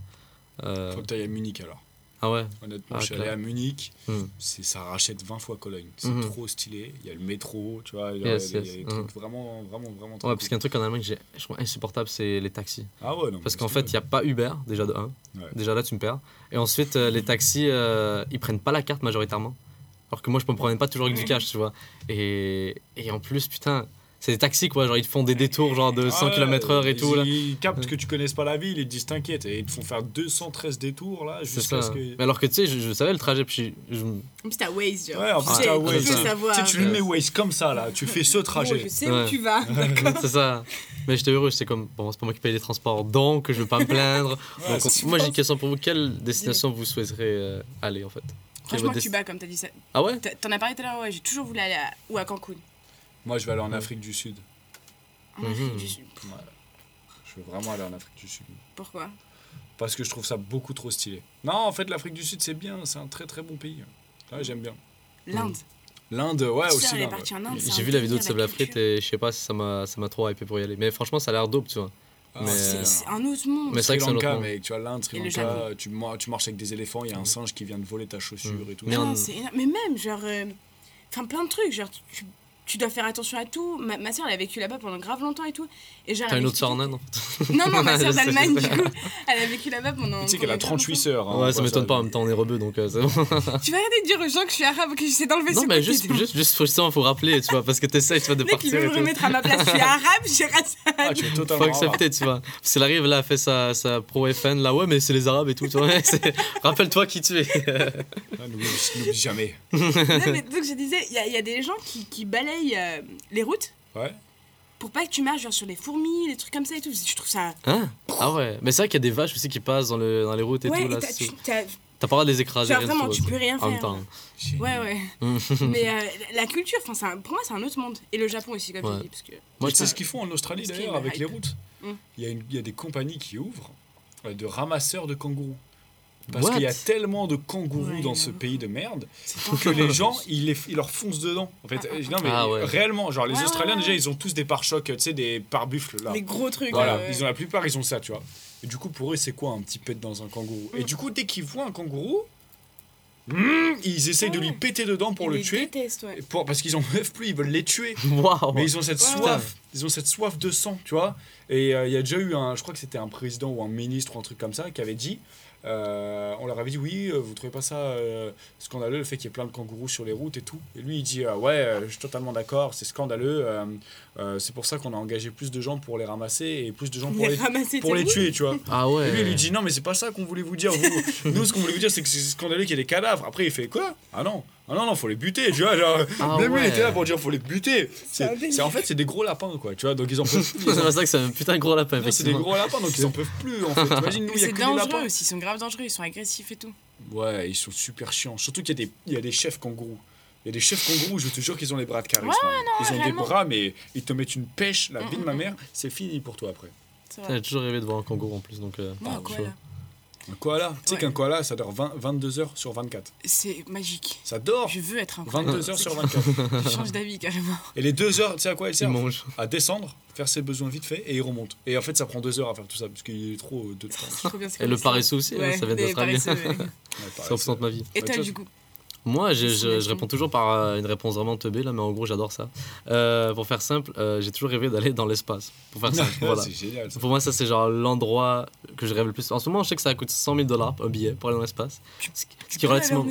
Euh, Faut que t'ailles à Munich alors. Ah ouais Honnêtement, Ah, je suis allé à Munich, Hmm. c'est ça rachète 20 fois Cologne. C'est Mhm. trop stylé. Il y a le métro, tu vois. Il y a, Yes, il y a yes. des Mhm. trucs vraiment, vraiment, vraiment Ouais, parce qu'il y a un cool. truc en Allemagne que j'ai- je trouve insupportable, c'est les taxis. Ah ouais, non. Parce qu'en fait, il n'y a pas Uber, déjà de 1. Ouais. Déjà là, tu me perds. Et ensuite, euh, les taxis, euh, ils prennent pas la carte majoritairement. Alors que moi, je me promène pas toujours avec du cash, tu vois. Et, et en plus, putain, c'est des taxis, quoi. Genre, ils te font des détours, genre de 100 Ah ouais, km/h et ils- tout, là. Ils captent que tu connaisses pas la ville, ils te disent t'inquiète. Et ils te font faire 213 détours là, C'est jusqu'à ce que. Mais alors que, tu sais, je, je savais le trajet, puis je, je- En plus, t'as Waze, genre. Ouais, en Tu plus, t'as Waze. veux savoir. Tu sais, tu lui mets Waze comme ça là, tu fais ce Oh, trajet. je sais Ouais. où tu vas. c'est ça. Mais j'étais heureux, j'étais comme, bon, c'est pas moi qui paye les transports, donc je veux pas me plaindre. Ouais, Donc, c'est moi, j'ai une question pour vous. Quelle destination vous souhaiterez euh, aller, en fait? Franchement, Cuba, comme t'as dit ça. Ah ouais? T'en as parlé tout à l'heure, ouais, j'ai toujours voulu aller à, ou à Cancun. Moi, je vais aller en Afrique du Sud. En Afrique Mhm. du Sud. Ouais. Je veux vraiment aller en Afrique du Sud. Pourquoi? Parce que je trouve ça beaucoup trop stylé. Non, en fait, l'Afrique du Sud, c'est bien. C'est un très très bon pays. Ouais, j'aime bien. L'Inde. L'Inde, ouais, aussi. Inde. J'ai vu la vidéo de culture. frite et je sais pas si ça m'a ça m'a trop hypé pour y aller. Mais franchement, ça a l'air dope, tu vois. Ah, mais- C'est c'est un autre monde. Mais c'est vrai Sri que c'est un autre Lanka, monde. mec, tu vois, l'Inde, Sri Lanka, tu, tu marches avec des éléphants, il y a un singe qui vient de voler ta chaussure Mm. et tout. Mais Non, en- c'est énorme. Mais même, genre. euh, Enfin, plein de trucs. Genre, tu, tu dois faire attention à tout. Ma, ma soeur, elle a vécu là-bas pendant grave longtemps et tout. Et genre, T'as une a autre soeur en expliqué- Inde non Non, non, ma soeur d'Allemagne, du coup. Elle a vécu là-bas pendant. Tu sais qu'elle a pendant 38 grave sœurs. hein, Ouais, ça m'étonne pas, en même temps on est rebeux donc euh, c'est bon. Tu vas arrêter de dire aux gens que je suis arabe, que j'essaie d'enlever Non, ce mais côté juste, juste, juste faut, justement, faut rappeler, tu vois, parce que t'essayes, tu vois, de Le mec, il partir veut me remettre à ma place. Je suis arabe, j'ai raté. Ah, tu es Faut totalement. arabe. accepter, tu vois. Parce qu'elle arrive là, elle fait sa, sa pro FN, là, ouais, mais c'est les Arabes et tout, tu vois. Rappelle-toi qui tu es. Ah, N'oublie jamais. Non, mais donc je disais, il y, a- a des gens qui, qui euh, les routes Ouais. pour pas que tu marches genre sur les fourmis, les trucs comme ça et tout. Je trouve ça. Hein? Ah ouais, mais c'est vrai qu'il y a des vaches aussi qui passent dans, le, dans les routes et ouais, tout, là. et t'as- c'est- tu- pas le droit de les écraser. genre vraiment, tu peux rien En même faire. temps. Ouais, ouais. mais euh, la culture, enfin, c'est un- pour moi, c'est un autre monde. Et le Japon aussi, comme Ouais. je dis. Parce que... Moi, tu je- ce qu'ils font en Australie d'ailleurs avec les routes Mm. il, y a une- il y a des compagnies qui ouvrent euh, de ramasseurs de kangourous. Parce qu'il y a tellement de kangourous Ouais, dans ce pays de merde que les gens, ils, les- ils leur foncent dedans. En fait, Euh, non mais Ah ouais. réellement, genre les Australiens ouais. déjà, ils ont tous des pare-chocs, tu sais, des pare-buffles là. Les gros trucs. Voilà, euh, ils ont la plupart, ils ont ça, tu vois. Et du coup, pour eux, c'est quoi un petit pet dans un kangourou? Et Mm. du coup, dès qu'ils voient un kangourou, mm, ils essayent de lui péter dedans pour ils le les tuer. détestent, ouais. Pour, parce qu'ils en peuvent plus, ils veulent les tuer. Waouh Mais ils ont cette soif, ils ont cette soif de sang, tu vois. Et euh, il y a déjà eu un, je crois que c'était un président ou un ministre ou un truc comme ça qui avait dit, euh, on leur avait dit oui, euh, vous trouvez pas ça euh, scandaleux le fait qu'il y ait plein de kangourous sur les routes et tout. Et lui il dit euh, ouais, euh, je suis totalement d'accord, c'est scandaleux. euh, euh, c'est pour ça qu'on a engagé plus de gens pour les ramasser et plus de gens pour les, pour tuer, tu vois. Ah Et ouais. lui, il lui dit non, mais c'est pas ça qu'on voulait vous dire. Vous. Nous, ce qu'on voulait vous dire, c'est que c'est scandaleux qu'il y ait des cadavres. Après, il fait quoi? Ah non, ah non, non, faut les buter. Tu vois, genre, Ah même lui, il ouais. était là pour dire faut les buter. C'est en fait, c'est des gros lapins, quoi. Tu vois, donc ils en peuvent plus. C'est pour ça que c'est un putain de gros lapin, c'est des gros lapins, donc ils en peuvent plus. En fait, imagine nous, Mais il y a c'est que des dangereux lapins. aussi, ils sont grave dangereux, ils sont agressifs et tout. Ouais, ils sont super chiants. Surtout qu'il y a des, il y a des chefs kangourous. Il y a des chefs kangourous, je te jure qu'ils ont les bras de charisme. hein. ils ont réellement. des bras, mais ils te mettent une pêche, la Mm, vie de mm, ma mm. mère, c'est fini pour toi après. Vrai. toujours rêvé de voir un kangourou en plus, donc. euh, ah, quoi, Un koala, tu sais Ouais. qu'un koala, ça dort 20 22 heures sur 24. C'est magique. Ça dort Je veux être un koala. 22 heures sur 24. Je change d'avis carrément. Et les deux heures, tu sais à quoi Il mange. À descendre, faire ses besoins vite fait et il remonte. Et en fait, ça prend deux heures à faire tout ça parce qu'il est trop euh, de temps. Bien Et le qu'on dit. paresseux aussi, hein, Ouais, ça vient paresseux, ouais. Ouais, Ça représente ma vie. Et toi, du coup Moi, je, je- réponds toujours par euh, une réponse vraiment teubée, là, mais en gros, j'adore ça. Euh, pour faire simple, euh, j'ai toujours rêvé d'aller dans l'espace. Pour faire simple, voilà. C'est génial. ça. Pour moi, ça, c'est genre l'endroit que je rêve le plus. En ce moment, je sais que ça coûte 100 000 dollars un billet pour aller dans l'espace. Ce qui- ce qui est Aller relativement.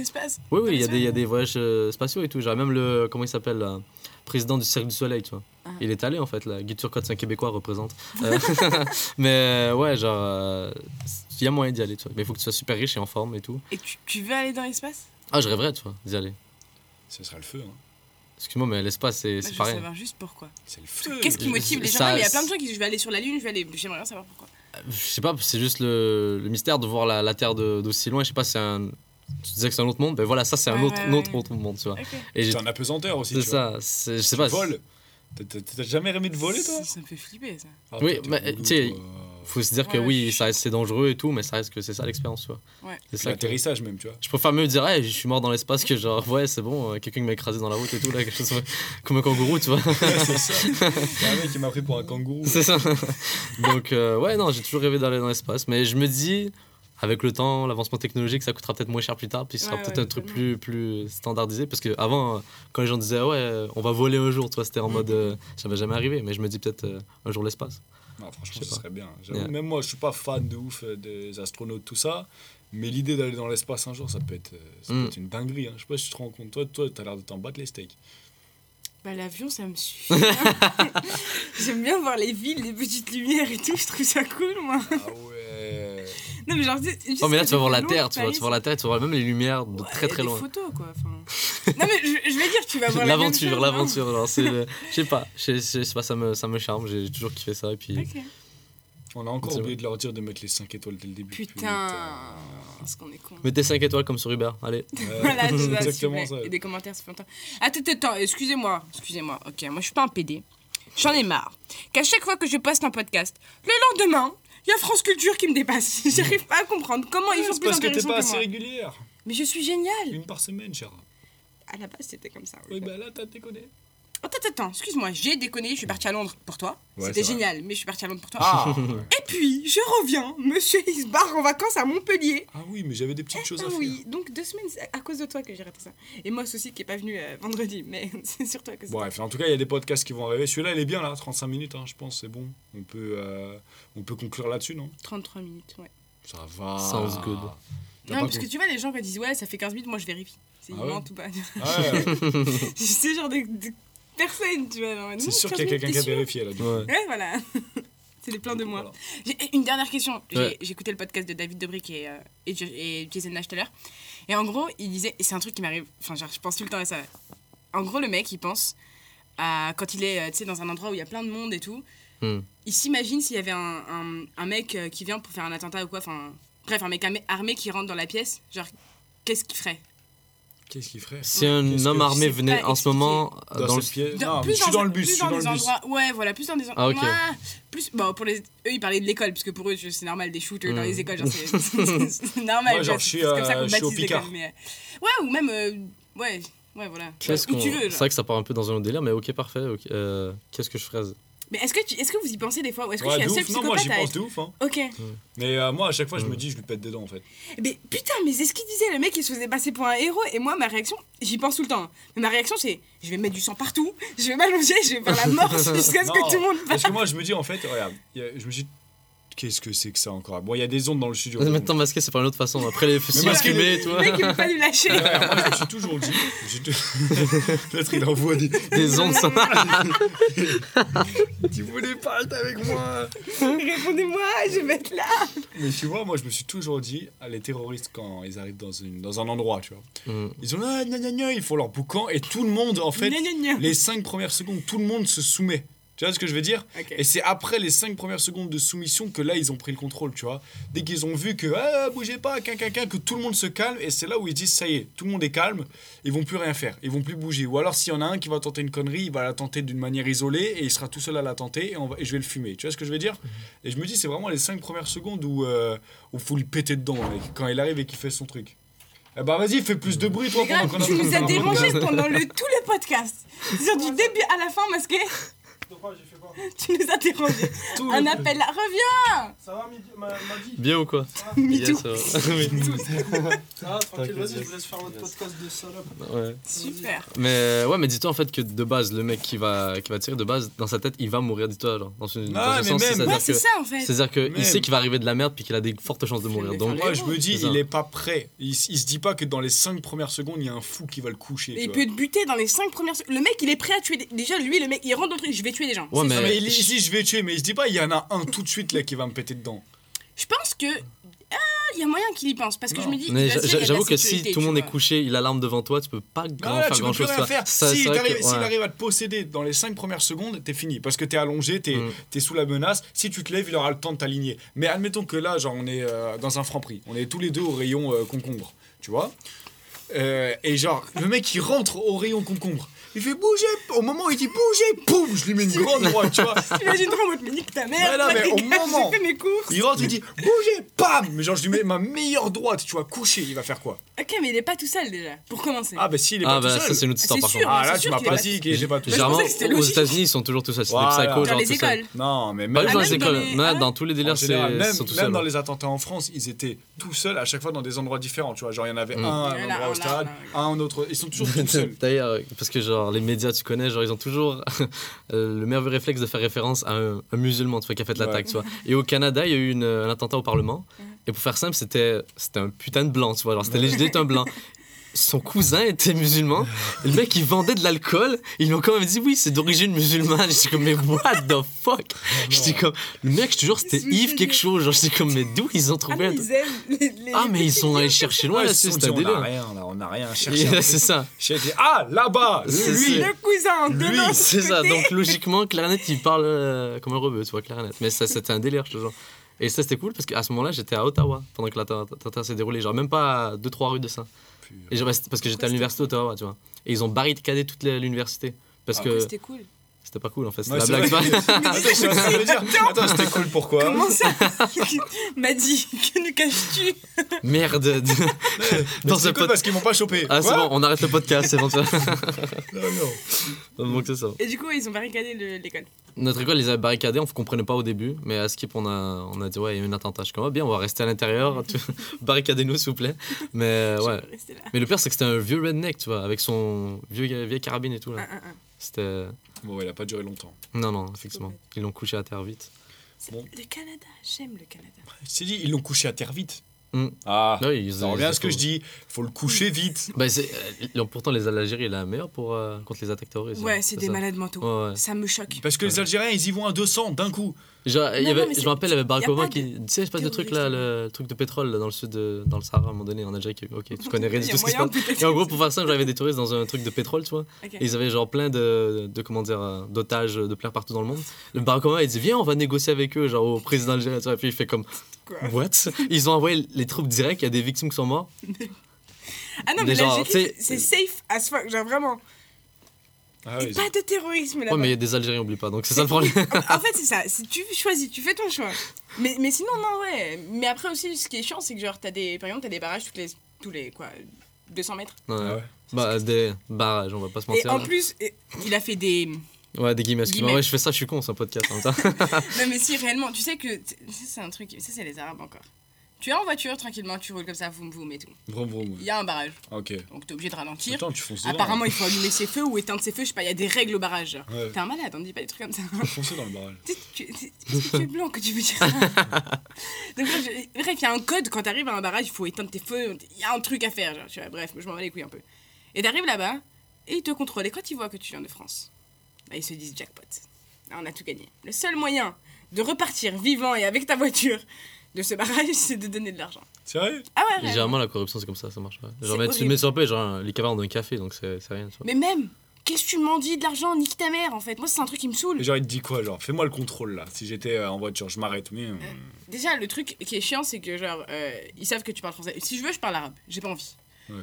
Oui, oui, il y, a des- il y a des voyages euh, spatiaux et tout. Genre, même le. Comment il s'appelle là Président du Cirque du Soleil, tu vois. Ah. Il est allé en fait, là. Guy Turcotte, c'est un Québécois, représente. Euh, mais ouais, genre. euh, Il y a moyen d'y aller, tu vois. Mais il faut que tu sois super riche et en forme et tout. Et tu, tu veux aller dans l'espace? Ah, je rêverais, tu vois, d'y aller. Ce sera le feu. hein. Excuse-moi, mais l'espace, c'est Moi, c'est Je veux pareil. savoir juste pourquoi. C'est le feu. Qu'est-ce qui motive les gens ça- mais Il y a plein de gens qui disent je vais aller sur la Lune, je vais aller. J'aimerais bien savoir pourquoi. Je sais pas, c'est juste le, le mystère de voir la, la Terre de- d'aussi loin. Je sais pas, c'est un. Tu disais que c'est un autre monde, ben voilà, ça c'est un autre, ouais, autre, ouais. autre monde, tu vois. Et C'est un apesanteur aussi. c'est ça, c'est- je sais Tu pas. voles. T'as- jamais rêvé de voler, toi Ça, me fait flipper ça. Ah, Oui, mais, tu sais. Faut se dire que oui, je- ça reste c'est dangereux et tout, mais ça reste que c'est ça l'expérience, tu vois. Ouais. C'est ça que- L'atterrissage même, tu vois. Je préfère mieux dire, hey, je suis mort dans l'espace que genre, ouais, c'est bon, euh, quelqu'un m'a écrasé dans la route et tout, là, quelque chose comme un kangourou, tu vois. c'est ça. Il y a un mec qui m'a pris pour un kangourou. c'est ça. Donc, euh, ouais, non, j'ai toujours rêvé d'aller dans l'espace, mais je me dis, avec le temps, l'avancement technologique, ça coûtera peut-être moins cher plus tard, puis ce sera Ouais, peut-être ouais, un truc plus, plus standardisé, parce que avant, quand les gens disaient, ouais, on va voler un jour, tu vois, c'était en Mhm. mode, euh, ça va jamais arriver, mais je me dis peut-être euh, un jour l'espace. Non, franchement, ce pas. serait bien. Même moi, je suis pas fan de ouf euh, des astronautes, tout ça. Mais l'idée d'aller dans l'espace un jour, ça peut être, euh, ça peut Mm. être une dinguerie. Hein. Je sais pas si tu te rends compte. Toi, toi t'as l'air de t'en battre les steaks. Bah l'avion ça me suffit. J'aime bien voir les villes, les petites lumières et tout, je trouve ça cool moi. Ah ouais. Non mais genre juste Oh, mais là, tu vas voir la Terre, tu vois, tu vas voir la Terre, tu vas voir même les lumières de Ouais, très très des loin. photos quoi. enfin. non mais je, je vais dire tu vas voir L'aventure, chose, l'aventure, genre, c'est le- je sais pas, je sais- pas, ça me, ça me charme, j'ai toujours kiffé ça, et puis hein. On a encore oublié de leur dire de mettre les 5 étoiles dès le début. Putain. Parce qu'on est con. Mettez 5 étoiles comme sur Uber, allez. Voilà, s'il vous exactement ça. Et des commentaires, ça fait longtemps. Attends, attends, excusez-moi, excusez-moi. Ok, moi je suis pas un PD. J'en ai marre. Qu'à chaque fois que je poste un podcast, le lendemain, il y a France Culture qui me dépasse. J'arrive pas à comprendre comment ils c'est plus parce que t'es pas assez régulière. Mais je suis géniale. Une par semaine, cher. À la base, c'était comme ça. Oui, bah là, t'as déconné. Attends, attends, attends, excuse-moi, j'ai déconné, je suis partie à Londres pour toi. Ouais, C'était vrai. génial, mais je suis partie à Londres pour toi. Ah Et puis, je reviens, monsieur il se barre en vacances à Montpellier. Ah oui, mais j'avais des petites choses Ah à faire. oui, donc deux semaines, c'est à cause de toi que j'ai raté ça. Et moi aussi qui est pas venu euh, vendredi, mais c'est sur toi que c'est. Bref, en tout cas, il y a des podcasts qui vont arriver. Celui-là, il est bien là, 35 minutes, hein, je pense, c'est bon. On peut, euh, on peut conclure là-dessus, non? 33 minutes, ouais. Ça va. Sounds good. Non, parce que tu vois, les gens quand ils disent ouais, ça fait 15 minutes, moi je vérifie. C'est Ah ouais ou pas. Ouais, c'est ce genre de, de personne, tu vois. c'est sûr 15 qu'il y a quelqu'un qui a vérifié là. du coup. Ouais. Ouais, voilà. c'est des plans de moi. Voilà. Une dernière question. J'ai Ouais. j'ai écouté le podcast de David Dobrik et, euh, et, Jason Nash tout à l'heure. Et en gros, il disait, et c'est un truc qui m'arrive, enfin, genre, je pense tout le temps à ça. En gros, le mec, il pense à quand il est euh, tu sais, dans un endroit où il y a plein de monde et tout. Hmm. Il s'imagine s'il y avait un, un, un mec euh, qui vient pour faire un attentat ou quoi. Enfin, bref, un mec armé qui rentre dans la pièce. Genre, qu'est-ce qu'il ferait? Qu'est-ce qu'il ferait Si un homme armé venait en ce moment Dans, dans le Dans- Non, plus je suis dans le bus, je plus suis dans dans le des bus. endroits- ouais, voilà, plus dans des Ah, ok. endroits. plus, bon, pour les, eux, ils parlaient de l'école, parce que pour eux, c'est normal, des shooters dans Mm. les écoles, genre, c'est- normal. Moi, genre, je suis, c'est comme ça euh, qu'on je suis au baptise l'école. Picard. Mais, euh, ouais, ou même, euh, ouais, ouais, voilà. Qu'est-ce Où qu'on- tu veux. C'est vrai que ça part un peu dans un autre délire, mais ok, parfait. ok, euh, Qu'est-ce que je ferais Mais est-ce que, tu- est-ce que vous y pensez des fois Ou est-ce que Ouais, je de suis la seule ouf. Non, moi, psychopathe j'y pense être de ouf. hein. Ok. Mais euh, moi, à chaque fois, je me dis, je lui pète dedans en fait. Mais putain, mais c'est ce qu'il disait, le mec il se faisait passer pour un héros, et moi ma réaction, j'y pense tout le temps. hein. Mais ma réaction c'est, je vais mettre du sang partout, je vais m'allonger, je vais faire la mort jusqu'à ce que tout le monde Parce que moi, je me dis en fait, regarde, a- je me dis, qu'est-ce que c'est que ça encore? Bon, il y a des ondes dans le studio. Maintenant, masqué, c'est pas une autre façon. Après les fumés, les- tu Le mec il veut pas lui lâcher. Ouais, moi, je me suis toujours dit. Peut-être il envoie des. Des ondes. Tu voulais pas être avec moi Répondez-moi, je vais être là. Mais tu vois, moi, je me suis toujours dit, ah, les terroristes, quand ils arrivent dans, une, dans un endroit, tu vois, Hmm. ils ont ah, gna, gna, gna, ils font leur boucan et tout le monde, en fait, Gna, gna, gna. les 5 premières secondes, tout le monde se soumet. Tu vois ce que je veux dire. Et c'est après les 5 premières secondes de soumission que là, ils ont pris le contrôle, tu vois. Dès qu'ils ont vu que, ah, bougez pas, qu'un, qu'un, qu'un, que tout le monde se calme, et c'est là où ils disent, ça y est, tout le monde est calme, ils vont plus rien faire, ils vont plus bouger. Ou alors, s'il y en a un qui va tenter une connerie, il va la tenter d'une manière isolée, et il sera tout seul à la tenter, et, on va, et je vais le fumer. Tu vois ce que je veux dire Et je me dis, c'est vraiment les 5 premières secondes où il faut lui péter dedans, mec, quand il arrive et qu'il fait son truc. Eh bah vas-y, fais plus de bruit, toi, grave, pendant qu'on tu nous as dérangé podcast. pendant le, tout le podcast. Genre du début à la fin, masqué, De quoi j'ai fait quoi tu nous as dérangé. Un appel là, reviens Ça va, midi m'a Bien ou quoi? Me Yes, too. ça va. Tranquille, vas-y, je vous laisse faire votre podcast de salope. Ouais. Super. Mais ouais, mais dis-toi en fait que de base, le mec qui va, qui va tirer, de base, dans sa tête, il va mourir, dis-toi. Dans une, Ah, mais sens, même- Ouais, c'est ça en fait. C'est-à-dire qu'il sait qu'il va arriver de la merde puis qu'il a des fortes chances de mourir. Donc, Moi, je me dis, ça. il est pas prêt. Il, se dit pas que dans les 5 premières secondes, il y a un fou qui va le coucher. Il peut te buter dans les 5 premières secondes. Le mec, il est prêt à tuer. Déjà, lui, le mec, il rentre dans le truc, je vais tuer des gens. Ouais, mais- Non, mais dit, je vais tuer, mais il se dit pas, il y en a un tout de suite là qui va me péter dedans. Je pense que. Ah, il y a moyen qu'il y pense. Parce que Non. je me dis. mais la j'avoue que si tout le monde est couché, il a l'arme devant toi, tu peux pas grand, Non, là, faire grand chose. Ça, S'il ouais. arrive à te posséder dans les 5 premières secondes, t'es fini. Parce que t'es allongé, t'es Mm. es sous la menace. Si tu te lèves, il aura le temps de t'aligner. Mais admettons que là, genre, on est euh, dans un franc prix. On est tous les deux au rayon euh, concombre. Tu vois Euh, Et genre, le mec, il rentre au rayon concombre. Il fait bouger. Au moment où il dit bouger, boum, je lui mets une grande droite, tu vois. T'imagines trop en mode, mais nique ta mère. Toi, mais au gars, moment- fait mes courses. Il rentre, il dit bougez, bam Mais genre, je lui mets ma meilleure droite, tu vois, couché, il va faire quoi? Ok, mais il est pas tout seul déjà. Pour commencer. Ah, bah si, il est Ah, pas bah tout ça, seul. c'est une autre histoire C'est par sûr. contre. Ah, là, tu sûr m'as qu'il est pas pas- dit qu'il était pas tout seul. Généralement, pensais que c'était aux logique. États-Unis, ils sont toujours tous seuls. C'est des Voilà. psychos, Dans genre les tout seuls. écoles. Non, mais Pas même, juste dans même les dans écoles. les- ah dans tous les en délires, c'est général, ils même, sont tous même seuls. dans les attentats en France, ils étaient tout seuls à chaque fois dans des endroits différents. Tu vois, genre il y en avait Mm. un à un endroit au là, stade, un là, un autre. Ils sont toujours tout seuls. D'ailleurs, parce que genre les médias, tu connais, genre ils ont toujours euh, le merveilleux réflexe de faire référence à un, un musulman, tu vois, qui a fait l'attaque, tu vois. Et au Canada, il y a eu une- un attentat au Parlement. Et pour faire simple, c'était c'était un putain de blanc, tu vois. Alors c'était léger un blanc. son cousin était musulman. Et le mec, il vendait de l'alcool. Ils lui ont quand même dit oui, c'est d'origine musulmane. J'étais comme, mais what the fuck? J'étais comme, le mec, je te jure, c'était Yves quelque chose. Genre, j'étais comme, mais d'où ils ont Ah, trouvé mais un- ils aiment les, les- Ah, mais ils sont allés chercher loin Ouais, sont un dit, on a délire. rien, là, on a rien là, c'est ça. J'ai dit, ah, là-bas, C'est lui. Le cousin de Lui, C'est ça, donc logiquement, Clarinet, il parle euh, comme un rebeu, tu vois, Clarinet. Mais ça, c'était un délire, je te jure. Et ça, c'était cool parce qu'à ce moment-là, j'étais à Ottawa pendant que l'attentat s'est déroulé, genre même pas à 2-3 rues de ça. Et parce que j'étais à l'université d'Ottawa, tu vois. Et ils ont barricadé toute la- l'université. Parce Ah, que C'était cool. C'était pas cool en fait, c'était Ouais, la blague. vrai. Attends, je suis en train de me dire. Attends, c'était cool pourquoi? Comment ça M'a dit que nous caches-tu? Merde. Dans cool pod- parce qu'ils m'ont pas chopé. Ah, c'est bon, on arrête le podcast, c'est bon. tu vois. Non, non. Donc c'est ça. Et du coup, ils ont barricadé le- l'école. Notre école, ils avaient barricadé, on ne comprenait pas au début, mais à Skip, on a, on a dit, ouais, il y a eu un attentat. Je suis comme, ah, bien, on va rester à l'intérieur, tu- barricadez-nous, s'il vous plaît. Mais ouais. Mais le pire, c'est que c'était un vieux redneck, tu vois, avec son vieux, vieille carabine et tout. Un, Là. un, un. C'était. Bon, il a pas duré longtemps. Non, non, effectivement. Ils l'ont couché à terre vite. C'est- Bon. Le Canada, j'aime le Canada. Je t'ai dit, ils l'ont couché à terre vite. Mm. Ah, ils- ça ils- revient à ils- ce que je dis. faut le coucher vite. Bah, c'est- euh, pourtant, les Algériens, est la meilleure pour, euh, contre les attaques terroristes. Ouais, hein, c'est des ça. malades mentaux. Ouais, ouais. Ça me choque. Parce que les Algériens, ils y vont à 200 d'un coup. Genre, il y Non, avait- non, mais je me rappelle, il y avait Barack Obama qui. Tu sais, espèce de truc là, le, le truc de pétrole là, dans le sud, de, dans le Sahara, à un moment donné, en Algérie. Ok, tu connais rien du tout ce qui se passe. Et en gros, pour faire ça, j'avais des touristes dans un truc de pétrole, tu vois. Et ils avaient genre plein de, de comment dire, d'otages de plein partout dans le monde. Le Barack Obama, il dit Viens, on va négocier avec eux, genre au président algérien. Et puis il fait comme What? Ils ont envoyé les troupes directes, il y a des victimes qui sont mortes. Ah non, mais gens, l'Algérie, c'est safe as fuck. Genre vraiment. Ah Et ouais, pas de terrorisme. Ouais, mais il y a des Algériens, oublie pas. Donc c'est ça le problème. En fait, c'est ça. Si tu choisis, tu fais ton choix. Mais, mais sinon, non, ouais. Mais après aussi, ce qui est chiant, c'est que genre, t'as des, par exemple, t'as des barrages toutes les, tous les, quoi, 200 mètres. Ouais. Ah ouais. Bah, des barrages, on va pas se Et mentir. en là. plus, et- il a fait des. Ouais, des guillemets. Guillemets. Ouais, je fais ça, je suis con, c'est un podcast en temps. Non, mais si réellement, tu sais que. Ça, c'est un truc. Ça, c'est les Arabes encore. Tu es en voiture tranquillement, tu roules comme ça, vous vous et tout. Vroom, vroom. Il y a un barrage, Ok. donc t'es obligé de ralentir. Attends, tu fonces dedans. Apparemment, il faut allumer ses feux ou éteindre ses feux, je sais pas, il y a des règles au barrage. Ouais. T'es un malade, on dit pas des trucs comme ça. Faut foncer dans le barrage. Tu, tu, tu- est-ce que tu es blanc que tu veux dire Donc, je- bref, il y a un code quand t'arrives à un barrage, il faut éteindre tes feux, il y a un truc à faire. Genre, tu vois, bref, je m'en bats les couilles un peu. Et t'arrives là-bas, et ils te contrôlent. Et quand ils voient que tu viens de France, bah, ils se disent jackpot. Là, on a tout gagné. Le seul moyen de repartir vivant et avec ta voiture de ce barrage, c'est de donner de l'argent. Sérieux? Ah ouais. Généralement, la corruption, c'est comme ça, ça marche. Ouais. Genre, mais tu mets sur paix, genre les cavards d'un café, donc c'est c'est rien. tu vois. Mais même, qu'est-ce que tu m'en dis de l'argent? Nique ta mère en fait. Moi, c'est un truc qui me saoule. Et genre, il te dit quoi Genre, fais-moi le contrôle là. Si j'étais euh, en voiture, je m'arrête. Mais. euh, Déjà, le truc qui est chiant, c'est que genre, euh, ils savent que tu parles français. Si je veux, je parle arabe. J'ai pas envie. Ouais.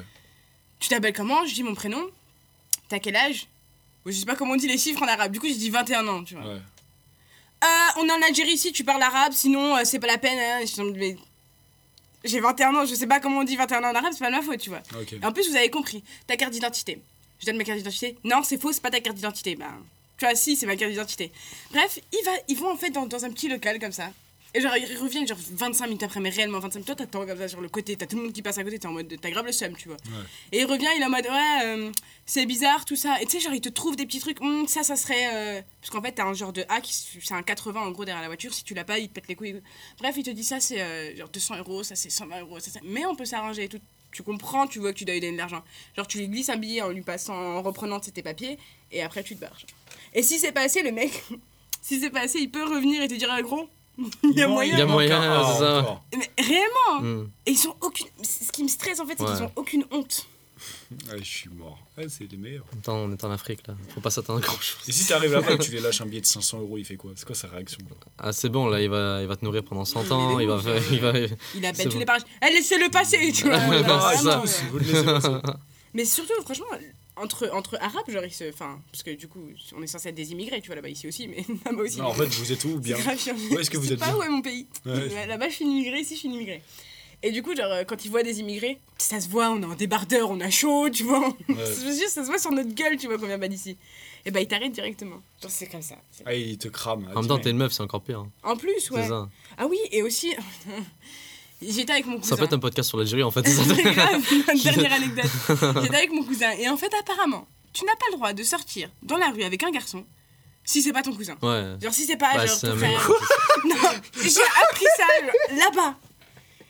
Tu t'appelles comment? Je dis mon prénom. T'as quel âge? Je sais pas comment on dit les chiffres en arabe. Du coup, je dis 21 ans, tu vois. Ouais. Euh, on est en Algérie ici, tu parles arabe, sinon euh, c'est pas la peine. hein. Je J'ai 21 ans, je sais pas comment on dit 21 ans en arabe, c'est pas de ma faute, tu vois. En plus, vous avez compris, ta carte d'identité. Je donne ma carte d'identité. Non, c'est faux, c'est pas ta carte d'identité. Ben, tu vois, si, c'est ma carte d'identité. Bref, ils, va, ils vont en fait dans, dans un petit local comme ça. Et genre, ils reviennent genre 25 minutes après, mais réellement 25 minutes. Toi, t'attends comme ça sur le côté, t'as tout le monde qui passe à côté, t'es en mode, t'as grave le seum, tu vois. Et il revient, il est en mode, ouais, euh, c'est bizarre, tout ça. Et tu sais, genre, il te trouve des petits trucs, Hum, ça, ça serait. euh, Parce qu'en fait, t'as un genre de A, qui c'est un 80 en gros derrière la voiture, si tu l'as pas, il te pète les couilles. Bref, il te dit ça, c'est euh, genre 200 euros, ça, c'est 120 euros, ça, ça- Mais on peut s'arranger et tout. Tu comprends, tu vois que tu dois lui donner de l'argent. Genre, tu lui glisses un billet en lui passant, en reprenant tes papiers, et après, tu te barres. genre. Et si c'est pas assez, le mec, si c'est pas assez, il peut revenir et te dire, ah, gros, il y a moyen. Il y a moyen, un A c'est ça. Mais réellement Hmm. Et ils ont aucune. Ce qui me stresse en fait, c'est Ouais. qu'ils ont aucune honte. Je suis mort. C'est les meilleurs. Temps, on est en Afrique là, faut pas s'attendre à grand chose. Et si t'arrives là-bas et que tu lui lâches un billet de 500 euros, il fait quoi? C'est quoi sa réaction Ah, c'est bon, là, il va, il va te nourrir pendant 100 ans, il va, faire- il va. Il appelle tous bon. les parages. Eh, laissez-le passer, tu vois. Vraiment, ça. ouais. Vous le laissez passer. Mais surtout, franchement, entre, entre arabes, genre, ils se. Enfin, parce que du coup, on est censé être des immigrés, tu vois, là-bas, ici aussi, mais là-bas aussi. Non, en fait, vous êtes où bien grave. Où est-ce que Je vous sais êtes pas bien où est mon pays. Ouais. Là-bas, je suis une immigrée, ici, je suis une immigrée. Et du coup, genre, euh, quand ils voient des immigrés, ça se voit, on est en débardeur, on a chaud, tu vois. Dire, ça se voit sur notre gueule, tu vois, qu'on vient pas d'ici. Et bah, ils t'arrêtent directement. Genre, c'est comme ça. Ah, il te crame. En même temps, t'es une meuf, c'est encore pire. hein. En plus, ouais. Ça. Ah oui, et aussi, j'étais avec mon cousin. Ça peut être un podcast sur l'Algérie en fait. c'est ça. Grave, une dernière anecdote. J'étais avec mon cousin. Et en fait, apparemment, tu n'as pas le droit de sortir dans la rue avec un garçon si c'est pas ton cousin. Ouais. Genre, si c'est pas Bah, genre c'est ton un frère. Non, j'ai appris ça là-bas.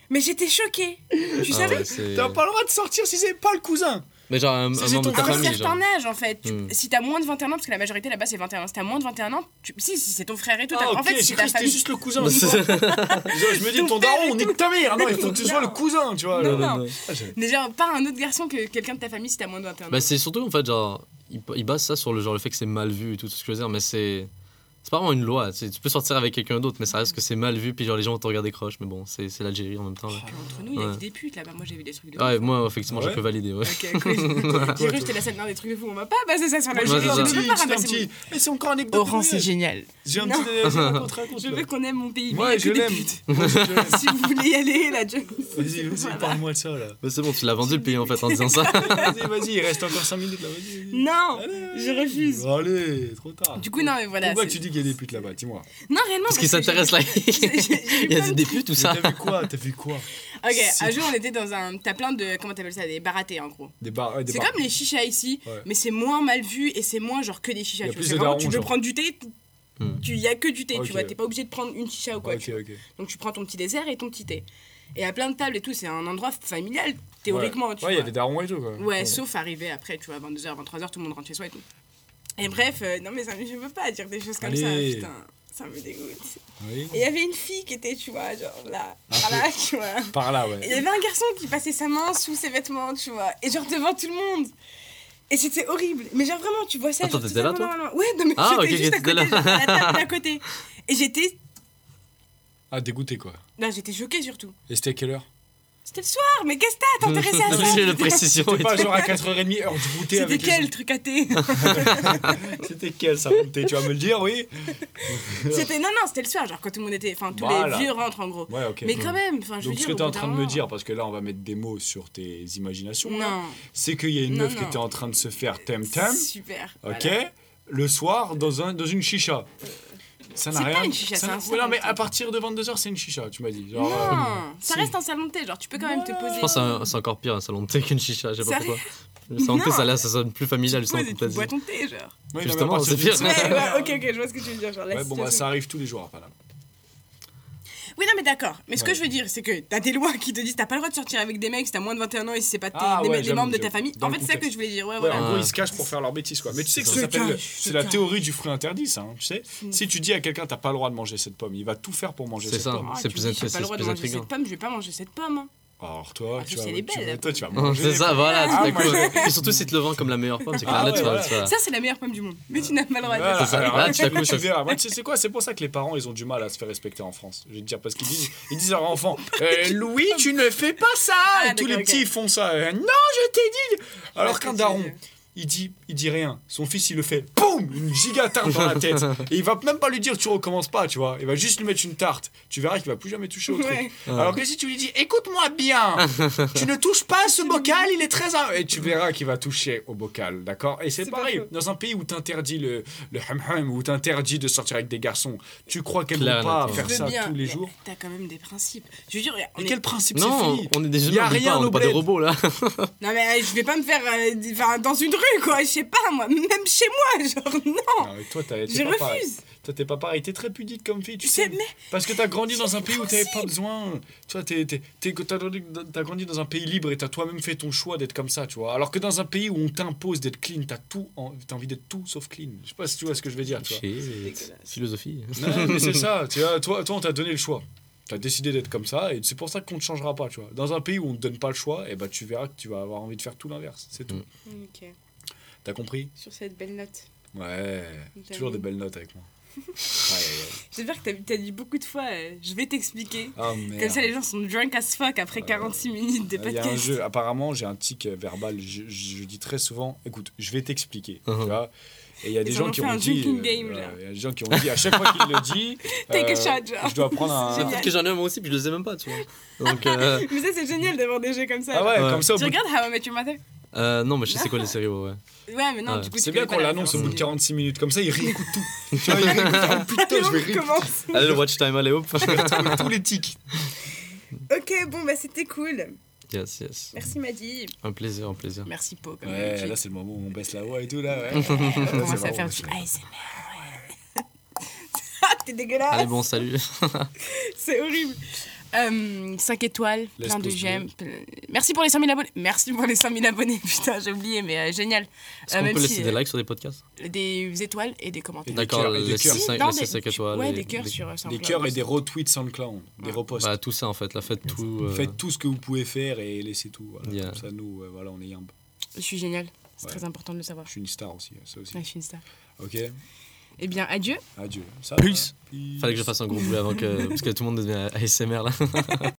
Mais j'étais choquée. Tu Ah savais ouais, T'as pas le droit de sortir si c'est pas le cousin. Mais genre un, C'est- un c'est membre de ta genre. certain âge, en fait. Tu- Hmm. Si t'as moins de 21 ans, parce que la majorité là-bas c'est 21 ans, si t'as moins de 21 ans, tu... si, si c'est ton frère et tout. Ah, En fait, cru ta famille. juste le cousin. Bah, je me dis, Ton daron, on nique ta mère. Non, il faut que tu sois le cousin, tu vois. Non, genre. non. Ah, j'ai- Mais genre, pas un autre garçon que quelqu'un de ta famille si t'as moins de 21 ans. Bah, c'est surtout en fait, genre, il, il base ça sur le, genre, le fait que c'est mal vu et tout, tout ce que je veux dire, mais c'est. C'est pas vraiment une loi, tu peux sortir avec quelqu'un d'autre, mais ça reste que c'est mal vu, puis genre les gens vont te regarder croche, mais bon, c'est c'est l'Algérie en même temps. Là. Puis entre nous, il y a Ouais. des putes là-bas. Moi j'ai vu des trucs de Ouais, fou. moi, effectivement, Ouais. je peux valider, ouais. Ok, cool. J'ai cru que j'étais la seule dans des trucs de fou. On va pas baser ça sur l'Algérie. Ouais, un Je c'est Mais encore anecdote. Oran, c'est génial. J'ai un petit. Je veux qu'on aime mon pays. mais. Moi je l'aime. Si vous voulez y aller, là, je... Vas-y, vas-y, parle-moi de ça là. Mais c'est bon, tu l'as vendu le pays en fait en disant ça. Vas-y, vas-y, il reste encore 5 minutes là. Non, je refuse. Allez, trop tard. Du coup, non, mais voilà. Pourquoi c'est- tu dis qu'il y a des putes là-bas Dis-moi. Non, réellement. Parce qu'il que j'ai- s'intéresse là. Il y a des putes ou ça T'as vu quoi? T'as vu quoi? Ok, un jour on était dans un. T'as plein de. Comment t'appelles ça? Des baratés en gros. Des bars. ouais, des C'est comme les chichas ici, Ouais. mais c'est moins mal vu et c'est moins genre que des chichas. Y a tu de darons, veux genre. prendre du thé, Hmm. tu y a que du thé, tu vois. T'es pas obligé de prendre une chicha ou quoi. Ok, tu vois. ok. Donc tu prends ton petit dessert et ton petit thé. Et à plein de tables et tout, c'est un endroit familial, théoriquement. Ouais, il y a des darons et tout quoi. Ouais, sauf arriver après, tu vois, 22h, 23h, tout le monde rentre chez soi et tout. Et bref, euh, non mais ça, je veux pas dire des choses comme Allez. ça, putain. Ça me dégoûte. Oui. Et il y avait une fille qui était, tu vois, genre là, par là, tu vois. Par là, Et il y ouais. avait un garçon qui passait sa main sous ses vêtements, tu vois. Et genre devant tout le monde. Et c'était horrible. Mais genre vraiment, tu vois ça. Attends, genre, t'étais là, toi. Ouais, non, mais Ah, j'étais ok, juste à côté, là. genre, à la table d'à côté. Et j'étais. Ah, dégoûté quoi. Non, j'étais choquée surtout. Et c'était à quelle heure? C'était le soir, mais qu'est-ce que t'as T'intéressais à ça J'ai le précision. C'était pas genre à 4h30 heure du goûter C'était avec quel les... truc à thé C'était quel ça goûter Tu vas me le dire, oui C'était non non, c'était le soir, genre quand tout le monde était, enfin tous Voilà. les vieux rentrent en gros. Ouais, ok. Mais quand même, enfin je veux Donc ce dire. que t'es en train de me dire, parce que là on va mettre des mots sur tes imaginations, c'est qu'il y a une Non, meuf qui était en train de se faire tem-tem, Super. ok, voilà. le soir dans, un, dans une chicha. Ça n'a C'est rien. pas une chicha, ça c'est un non, mais à partir de 22h, c'est une chicha, tu m'as dit. Genre, Non, euh, ça si. reste un salon de thé, genre tu peux quand même te poser. Je pense que c'est c'est encore pire un salon de thé qu'une chicha, je sais pas pourquoi. Le salon de thé, ça, là, ça sonne plus familial, Tu tu bois ton thé, genre. ouais, Justement, c'est pire. Ouais, ouais, ok, ok, je vois ce que tu veux dire. Genre, bon, bah, ça arrive tous les jours, après là. Oui, non, mais d'accord. Mais ce que je veux dire, c'est que t'as des lois qui te disent t'as pas le droit de sortir avec des mecs si t'as moins de 21 ans et si c'est pas tes- Ah, des, ouais, des j'avoue, membres de ta j'avoue. famille. Dans en le fait, c'est ça que je voulais dire. Ouais, Ouais, voilà. en gros, ils se cachent pour faire leur bêtise, quoi. Mais tu sais que ça Se s'appelle cache, se c'est la cache. théorie du fruit interdit, ça. hein, tu sais Si tu dis à quelqu'un t'as pas le droit de manger cette pomme, il va tout faire pour manger C'est cette ça. pomme. Ah, c'est tu plus dis, intéressant, j'ai pas le droit c'est de plus manger intriguant. cette pomme, je vais pas manger cette pomme. hein. Alors toi, Ah, tu ça, vas, tu belle, toi, tu vas Non, manger. C'est ça, voilà, Ah, tout à moi, coup. Et surtout si tu le vends comme la meilleure pomme, c'est que Ah là, ouais, tu vas- voilà. tu vas. Ça, c'est la meilleure pomme du monde. Mais tu n'as pas le droit de Voilà, ça. alors Là, là, tu t'accouches, tu sais quoi C'est pour ça que les parents, ils ont du mal à se faire respecter en France. Je vais te dire, parce qu'ils disent, ils disent à leur enfant Euh, Louis, tu ne fais pas ça Ah, Et tous les petits, ils font ça. Euh, non, je t'ai dit Alors ce que qu'un daron, veux dire. Il dit, il dit rien. Son fils, il le fait, boum Une giga tarte dans la tête. Et il va même pas lui dire, tu recommences pas, tu vois. Il va juste lui mettre une tarte. Tu verras qu'il va plus jamais toucher au truc. Ouais. Alors que si tu lui dis, écoute-moi bien, tu ne touches pas à ce bocal, il est très. Et tu verras qu'il va toucher au bocal, d'accord? Et c'est pas pareil, dans un pays où t'interdis le, le ham-ham, où t'interdis de sortir avec des garçons, tu crois qu'elles vont pas faire ça bien, tous les mais jours? T'as quand même des principes. Je veux dire, on Et est- quel principe c'est Non, fini on est des humains, a on rien pas, des robots là. Non, mais euh, je vais pas me faire euh, dans une rue, quoi. Je sais pas, moi. Même chez moi, genre, non. Non, mais toi, t'as- t'es Je pas pareil. refuse. Toi, t'es pas pareil. T'es très pudique comme fille, tu sais. mais- Parce que t'as grandi dans un pays où t'avais pas besoin. Tu vois, t'es- t'es- t'es- t'as grandi- dans un pays libre et t'as toi-même fait ton choix d'être comme ça, tu vois. Alors que dans un pays où on t'impose d'être clean, t'as tout, en- t'as envie d'être tout sauf clean. Je sais pas si tu vois ce que je veux dire, tu vois. Philosophie. Non, mais c'est ça. Tu vois, toi, toi, on t'a donné le choix. T'as décidé d'être comme ça et c'est pour ça qu'on ne changera pas, tu vois. Dans un pays où on te donne pas le choix, et bah tu verras que tu vas avoir envie de faire tout l'inverse. C'est tout. Mm. T'as compris? Sur cette belle note. Ouais. Toujours des belles notes avec moi. J'espère que t'as t'as dit beaucoup de fois, euh, je vais t'expliquer. Ah. Comme ça, les gens sont drunk as fuck après 46 minutes de Il y a un podcast. jeu, apparemment, j'ai un tic euh, verbal. Je, je- je dis très souvent, écoute, je vais t'expliquer. tu vois. Et il y a des gens qui ont dit. euh. Il y a des gens qui ont dit, à chaque fois qu'il le dit. Take a euh, shot, genre. Je dois prendre un. Peut-être que j'en ai un moi aussi, puis je le sais même pas, tu vois. Donc, euh, Mais ça, c'est génial d'avoir des jeux comme ça. Ah ouais, Ouais. comme ça, Tu regardes How I Met Your Mother? Euh, non, mais je sais c'est quoi les séries, ouais. ouais. Ouais, mais non, Ouais. du coup, C'est bien qu'on l'annonce au bout de référence. 46 minutes. Comme ça, il réécoute tout. tu vois, il réécoute. Oh, putain, je vais on recommence. Allez, le watch time, allez hop. tous les tics. Ok, bon, bah c'était cool. yes, yes. Merci, Maddy. Un plaisir, un plaisir. Merci, Po. Comme Ouais, là, c'est le moment où on baisse la voix et tout, là. Ouais. on Là, c'est commence à faire du ASMR. Ouais. ah, t'es dégueulasse. Allez, bon, salut. C'est horrible. Euh, 5 étoiles, Laisse plein de j'aime. Merci pour les 100 000 abonnés. Merci pour les 100 000 abonnés. Putain, j'ai oublié, mais euh, génial. Est-ce Euh, qu'on peut si, laisser euh, des likes sur des podcasts? Des étoiles et des commentaires. Des D'accord, des laissez cœurs. Si, 5 non, laissez des- cinq étoiles. Ouais, des cœurs des- sur euh, Des SoundCloud. cœurs et des retweets SoundCloud, des Ouais. reposts. Bah, tout ça en fait, là, faites tout. euh, Faites tout ce que vous pouvez faire et laissez tout. Voilà. Yeah. Comme ça, nous, euh, voilà, on est yamb. Je suis génial. C'est Ouais. très important de le savoir. Je suis une star aussi, ça aussi. Ouais, je suis une star. Ok Eh bien, adieu. Adieu. Ça Peace. va Peace. Fallait que je fasse un gros bruit avant que. Parce que tout le monde devient ASMR là.